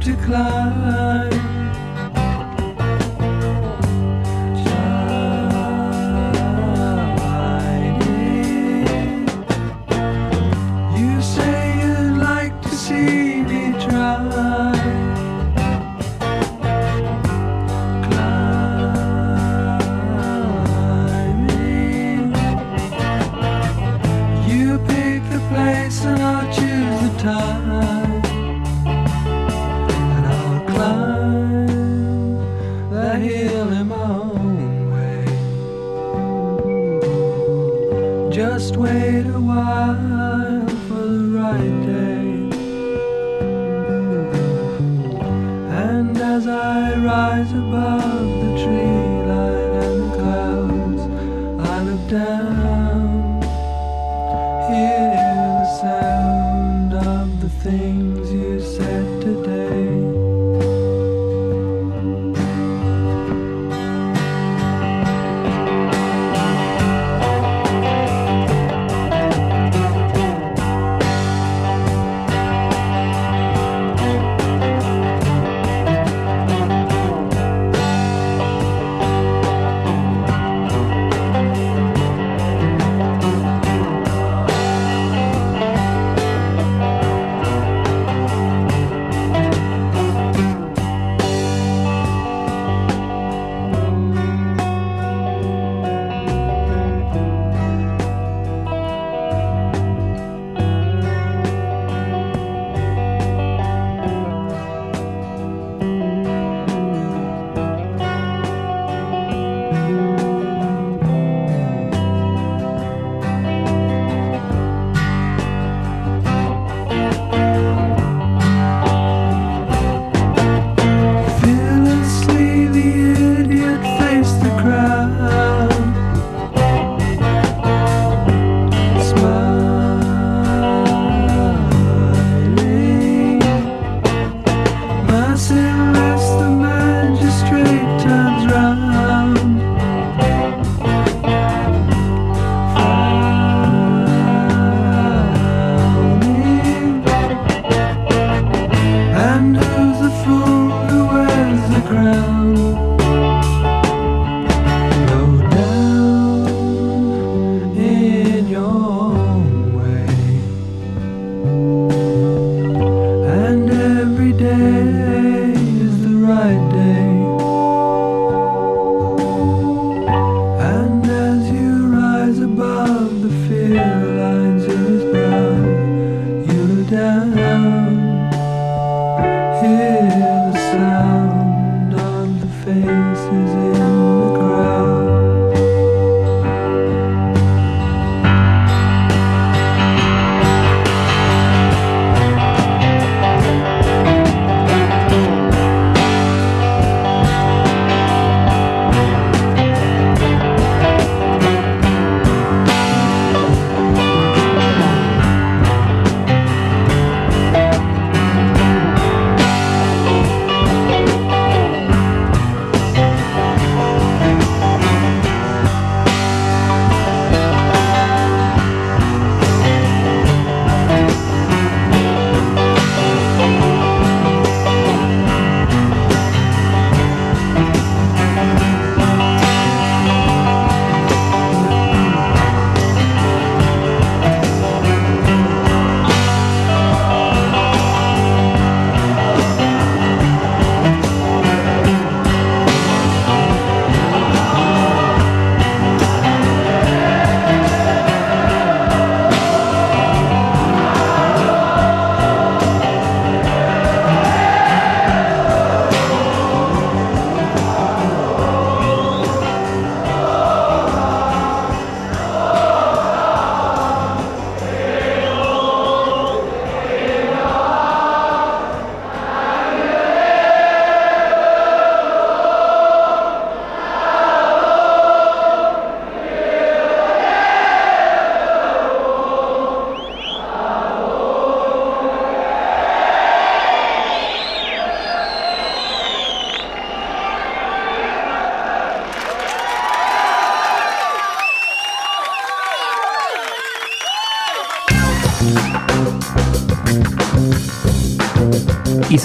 to climb.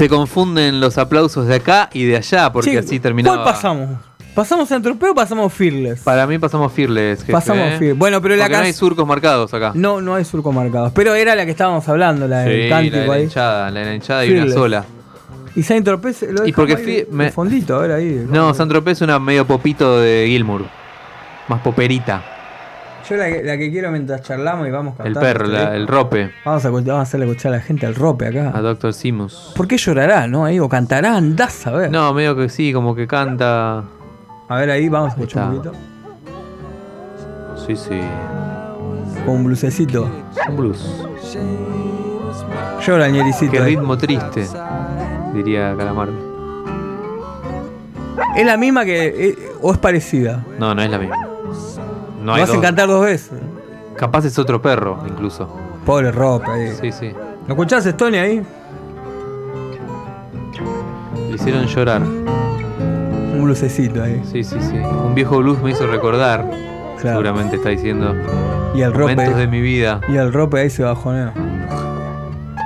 Se confunden los aplausos de acá y de allá, porque Sí, así terminaba. ¿Cuál pasamos? ¿Pasamos en tropeo o pasamos Fearless? Para mí pasamos Fearless. jefe, Pasamos ¿eh? Fearless. Bueno, pero la no hay surcos marcados acá. No, no hay surcos marcados. Pero era la que estábamos hablando, la del Sí, la de la ahí. hinchada, la de la hinchada y una sola. Y Saint Tropez lo Y porque ahí me- fondito, a ver ahí. No, San Tropez es una medio popito de Gilmour. Más poperita. Yo la que, la que quiero mientras charlamos y vamos El cantando. perro, la- ¿sí? el rope, Vamos a, vamos a hacerle escuchar a la gente al rope acá. a Dr. Simus. ¿Por qué llorará, no? Ahí, o cantará, andás a ver. No, medio que sí, como que canta. A ver ahí, vamos a escuchar un poquito. Sí, sí. Con un blusecito. Un blues. Llora el ñericito. Qué ahí. ritmo triste, diría Calamardo. ¿Es la misma que. eh, o es parecida? No, no es la misma. No hay hacen dos. cantar dos veces. Capaz es otro perro, incluso. Pobre rope ahí. Sí, sí. ¿Lo escuchás, Stony, ahí? Le hicieron llorar. Un blusecito ahí. Sí, sí, sí. Un viejo blues me hizo recordar. Claro. Seguramente está diciendo Y el rope. momentos de mi vida. Y el rope ahí se bajonea.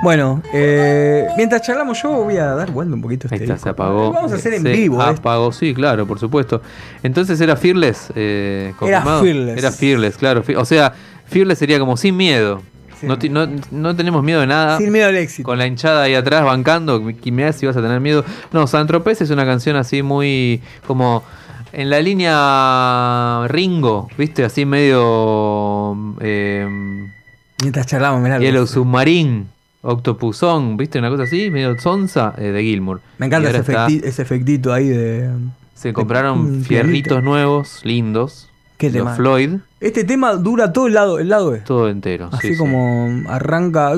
Bueno, eh, mientras charlamos yo voy a dar vuelta un poquito a Ahí este está, se apagó. Vamos a hacer en vivo. esto. apagó, sí, claro, por supuesto. Entonces era Fearless. Eh, confirmado? Fearless. Era Fearless, claro. O sea, Fearless sería como sin miedo. No, ti- no, no tenemos miedo de nada. Sin miedo al éxito. Con la hinchada ahí atrás bancando, me si vas a tener miedo. No, Santropez es una canción así muy como en la línea Ringo, ¿viste? Así medio eh, Mientras charlamos, mirá. Yellow Submarine, Octopusón, ¿viste? Una cosa así, medio sonsa eh, de Gilmour. Me encanta ese, efecti- ese efectito ahí de. Se compraron fierritos nuevos, lindos. Qué los tema. Floyd, Este tema dura todo el lado, el lado E. todo entero. Así sí, sí. como arranca.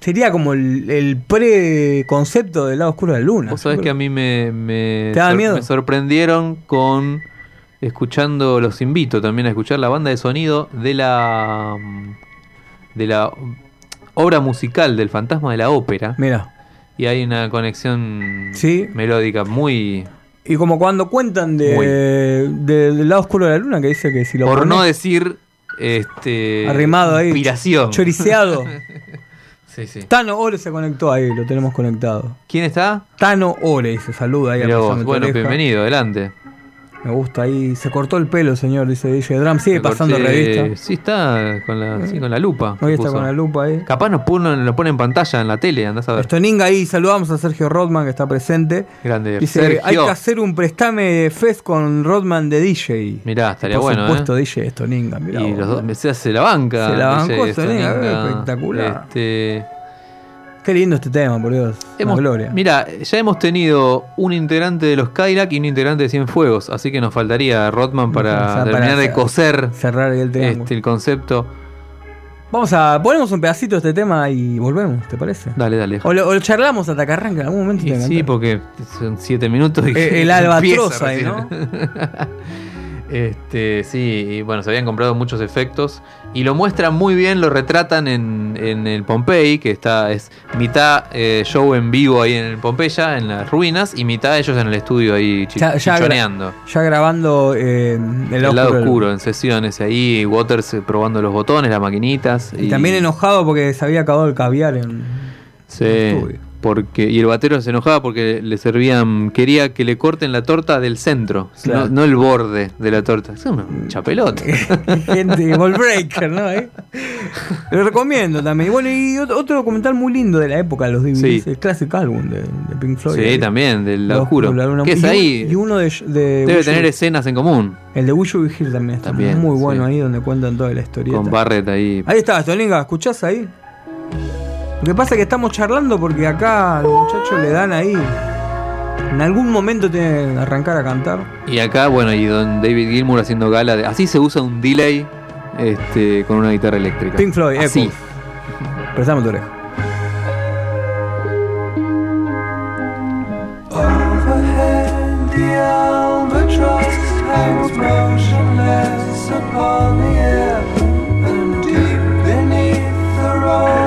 Sería como el, el preconcepto del lado oscuro de la luna. Vos sabés que a mí me, me, ¿Te da sor- miedo? me sorprendieron con escuchando, los invito también a escuchar la banda de sonido de la de la obra musical del Fantasma de la Ópera Mira. y hay una conexión Sí. melódica muy Y como cuando cuentan de, del lado oscuro de la luna, que dice que si lo por no decir este arrimado ahí, inspiración. choriceado. Sí, sí. Tano Ore se conectó ahí, lo tenemos conectado. ¿Quién está? Tano Ore dice, saluda ahí a vos. Bueno, bienvenido, adelante. Me gusta ahí. Se cortó el pelo, señor, dice DJ Drum. Sigue pasando revista. Sí, está con la, sí, con la lupa. Hoy está puso. con la lupa ahí. Capaz nos pone, lo pone en pantalla en la tele, andás a ver. Estoninga ahí, saludamos a Sergio Rodman que está presente. Grande. Dice, Sergio. hay que hacer un prestame fest con Rodman de DJ. Mirá, estaría Por bueno, supuesto, ¿eh? DJ Estoninga. mirá y vos, los dos, se hace la banca. Se la bancó Estoninga. espectacular. Este, Qué lindo este tema, por Dios. hemos- gloria. Mira, ya hemos tenido un integrante de los Skylac y un integrante de Cienfuegos, así que nos faltaría Rodman para O sea, para terminar de coser Cerrar el este, el concepto. Vamos a. Ponemos un pedacito de este tema y volvemos, ¿te parece? Dale, dale. O lo, o lo charlamos hasta que arranque en algún momento. Y sí, porque son siete minutos y El- el albatros empieza ahí, recién. Este, sí, y bueno, se habían comprado muchos efectos y lo muestran muy bien, lo retratan en, en el Pompey, que está es mitad eh, show en vivo ahí en el Pompeya, en las ruinas, y mitad ellos en el estudio ahí chi- Ya- ya gra- chichoneando. Ya grabando eh, el, El lado oscuro. en sesiones ahí, Waters eh, probando los botones, las maquinitas. Y también enojado porque se había acabado el caviar en. Sí, estudio. Porque y el batero se enojaba porque le servían, quería que le corten la torta del centro, Claro. no, no el borde de la torta. Es una chapelota. Gente, Ball Breaker, ¿no? ¿Eh? Lo recomiendo también. Y Bueno, y otro, documental muy lindo de la época de los DVDs, Sí. el Classic Album de, de Pink Floyd. sí, también, del oscuro. ¿Qué es y ahí? Y uno de. de Debe tener escenas en común. El de Were Here también está También, muy bueno sí. ahí donde cuentan toda la historieta. Con Barrett ahí. Ahí está, Stolinga, ¿escuchás ahí? Lo que pasa es que estamos charlando porque acá al muchacho le dan ahí. En algún momento tiene que arrancar a cantar. Y acá, bueno, y don David Gilmour haciendo gala. De, así se usa un delay este, con una guitarra eléctrica. Pink Floyd, Así. Prestame tu oreja. Overhead, the albatross hangs motionless upon the air, and deep beneath the rolling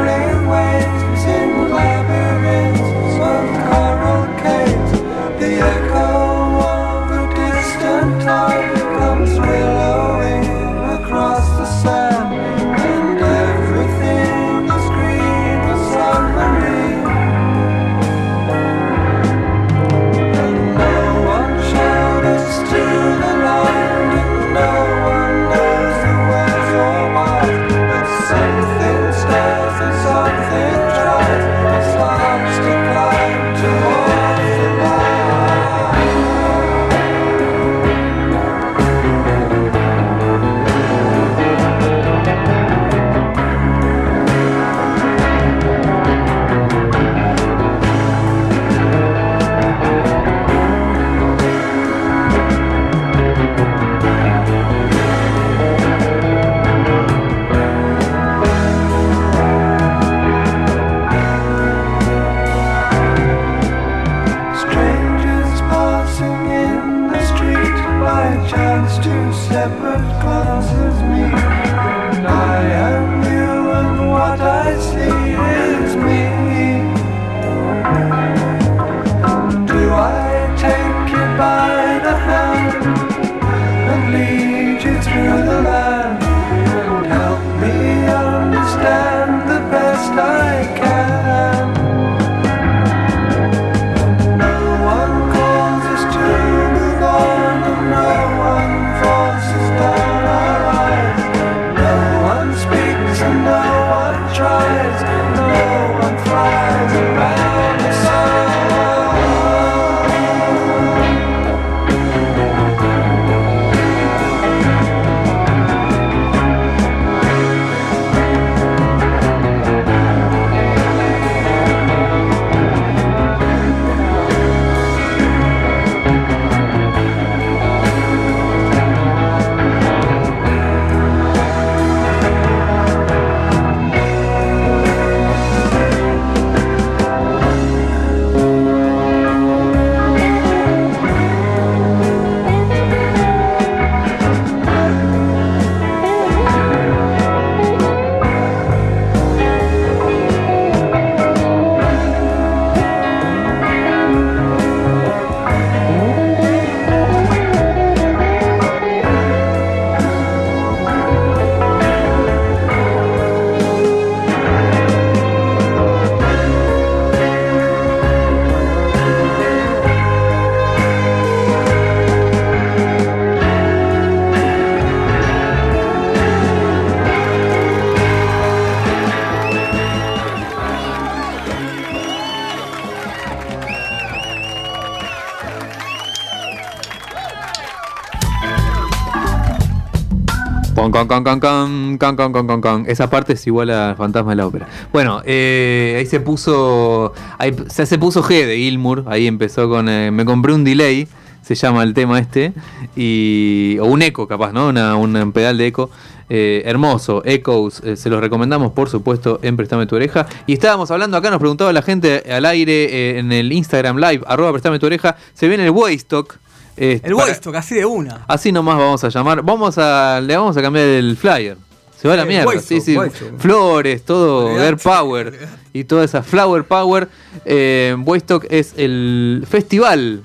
Con, con, con, con, con, con, con, con, con. Esa parte es igual a Fantasma de la Ópera. Bueno, eh, ahí se puso. Ahí se, se puso G de Gilmour. Ahí empezó con. eh, me compré un delay. Se llama el tema este. Y, o un eco, capaz, ¿no? Una, un pedal de eco. Eh, hermoso, Echoes, se los recomendamos por supuesto en Prestame tu oreja. Y estábamos hablando acá, nos preguntaba la gente al aire en el Instagram Live, arroba Prestame tu oreja, se viene el Waystock. Eh, El Waystock, así de una. Así nomás vamos a llamar. Vamos a, le vamos a cambiar el flyer. Se va a la mierda. Sí, sí. Flores, todo, Air Power y toda esa Flower Power. Eh, Waystock es el festival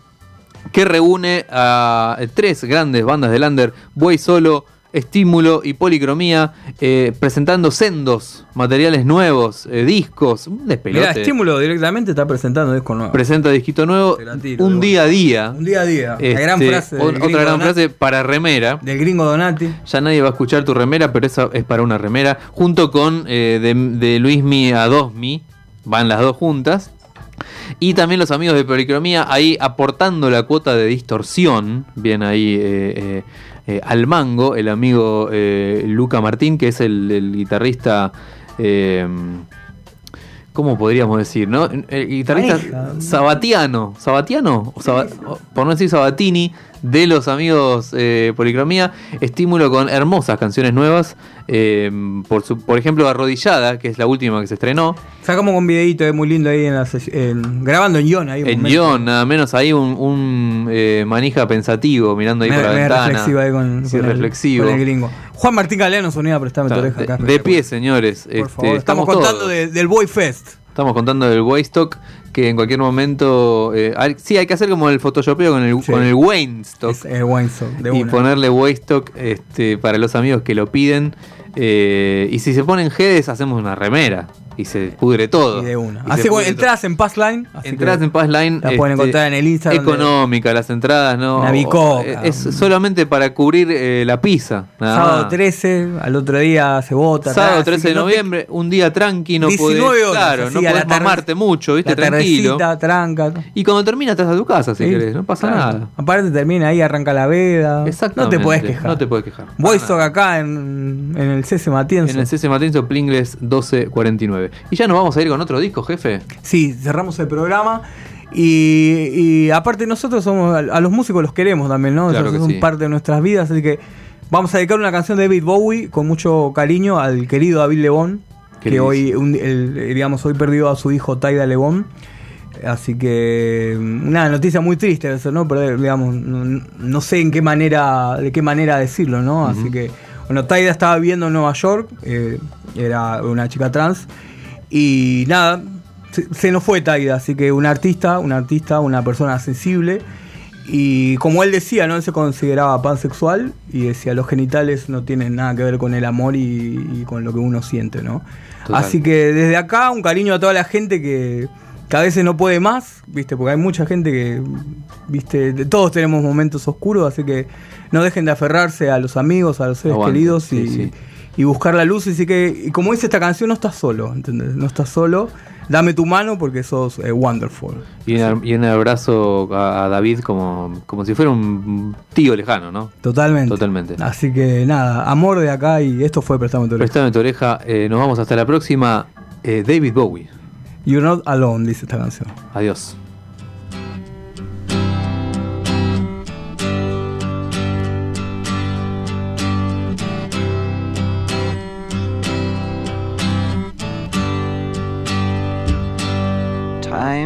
que reúne a tres grandes bandas de Lander, Boy Solo, Estímulo y Policromía, eh, presentando sendos, materiales nuevos, eh, discos, un despelote. Mira, Estímulo directamente está presentando disco nuevo. Presenta disquito nuevo, tiro, un día a día. Un día a día. La Este, gran frase. del otra gran Donati. frase para remera. Del gringo Donati. Ya nadie va a escuchar tu remera, pero esa es para una remera. Junto con eh, de, de Luismi a Dosmi. Van las dos juntas. Y también los amigos de Policromía ahí aportando la cuota de distorsión. Bien ahí eh, eh, eh, al mango, el amigo eh, Luca Martín, que es el, el guitarrista. eh, ¿Cómo podríamos decir? ¿no? El guitarrista Pareja. sabatiano. ¿Sabatiano? Por no decir Sabatini, de los amigos eh, Policromía. Estímulo con hermosas canciones nuevas. eh, por, su- por ejemplo, Arrodillada, que es la última que se estrenó. Sacamos un videito, es muy lindo ahí en la en- grabando en ahí. un En guion, nada menos ahí un, un, eh, manija pensativo mirando ahí Me- por la ventana. reflexivo ahí con, Sí, con el- reflexivo. con el gringo. Juan Martín Galeano nos unía a prestarme tu oreja acá. de, pie, señores. Por Este, favor, estamos, contando de- del Boy Fest. Estamos contando del Waystock, que en cualquier momento. eh, hay- sí, hay que hacer como el Photoshopeo con el, Sí. con el Waystock. Es el Weinstock, de y ponerle Waystock este, para los amigos que lo piden. eh, y si se ponen G's, hacemos una remera. Y se pudre todo. Y de una. Y se Así que entradas en Passline. que en Passline. La pueden este, encontrar en el Instagram. de- Económica, las entradas, ¿no? Una bicoca. Eh, Es solamente para cubrir eh, la pizza. nada Sábado más. 13, al otro día se vota. Sábado así 13 que de no te- noviembre, un día tranqui, no 19 podés, horas, claro, así, no podés mamarte mucho, ¿viste? La Tranquilo. tranca. Y cuando termina estás a tu casa, si Sí, querés, no pasa claro. nada. Aparte termina ahí, arranca la veda. Exactamente. No te podés quejar. No te podés quejar. Nada. acá en, en el CC Matienzo. En el CC Matenzo Plingles 1249. Y ya nos vamos a ir con otro disco, jefe. Sí, cerramos el programa. Y, y aparte nosotros somos, a, los músicos los queremos también, ¿no? Claro que son sí. parte de nuestras vidas, así que vamos a dedicar una canción de David Bowie con mucho cariño al querido David Lebón, que hoy, un- el- digamos, hoy perdió a su hijo Taida Lebón. Así que una noticia muy triste eso, ¿no? Pero digamos, no, no sé en qué manera, de qué manera decirlo, ¿no? Así que, bueno, Taida estaba viviendo en Nueva York, eh, era una chica trans, y nada, se, se nos fue Taida, así que un artista, un artista, una persona sensible, y como él decía, ¿no? Él se consideraba pansexual y decía, los genitales no tienen nada que ver con el amor y, y con lo que uno siente, ¿no? Total. Así que desde acá un cariño a toda la gente que, que a veces no puede más, ¿viste? Porque hay mucha gente que, ¿viste? Todos tenemos momentos oscuros, así que no dejen de aferrarse a los amigos, a los seres Aguante, queridos sí, sí. Y buscar la luz. Así que, y como dice esta canción, no estás solo, ¿entendés? No estás solo. Dame tu mano porque sos eh, wonderful. Y un, y un abrazo a, a David como, como si fuera un tío lejano, ¿no? Totalmente. Totalmente. Así que nada, amor de acá y esto fue Prestame tu oreja. Préstame tu oreja. eh, nos vamos hasta la próxima. Eh, David Bowie. You're not alone, dice esta canción. Adiós.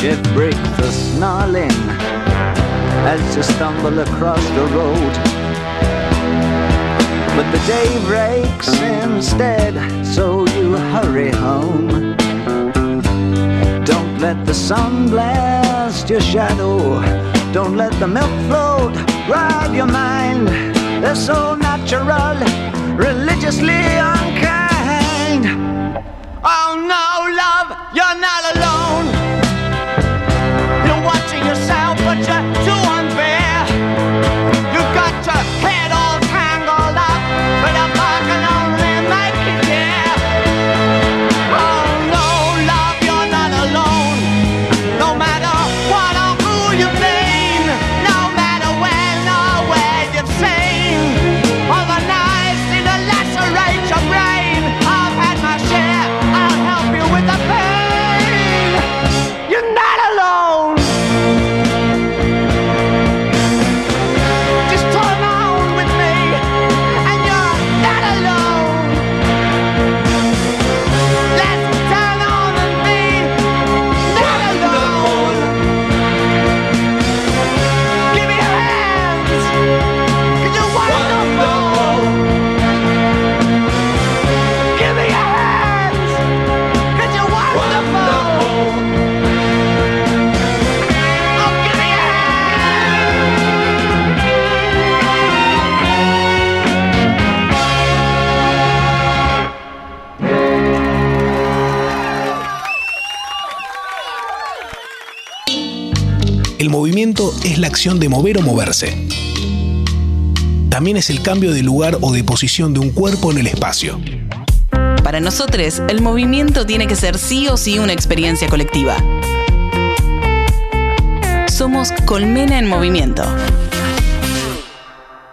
Shit break the snarling as you stumble across the road. But the day breaks instead, so you hurry home. Don't let the sun blast your shadow. Don't let the milk float rob your mind. They're so natural, religiously unkind. Oh no, love, movimiento es la acción de mover o moverse. También es el cambio de lugar o de posición de un cuerpo en el espacio. Para nosotros, el movimiento tiene que ser sí o sí una experiencia colectiva. Somos Colmena en Movimiento.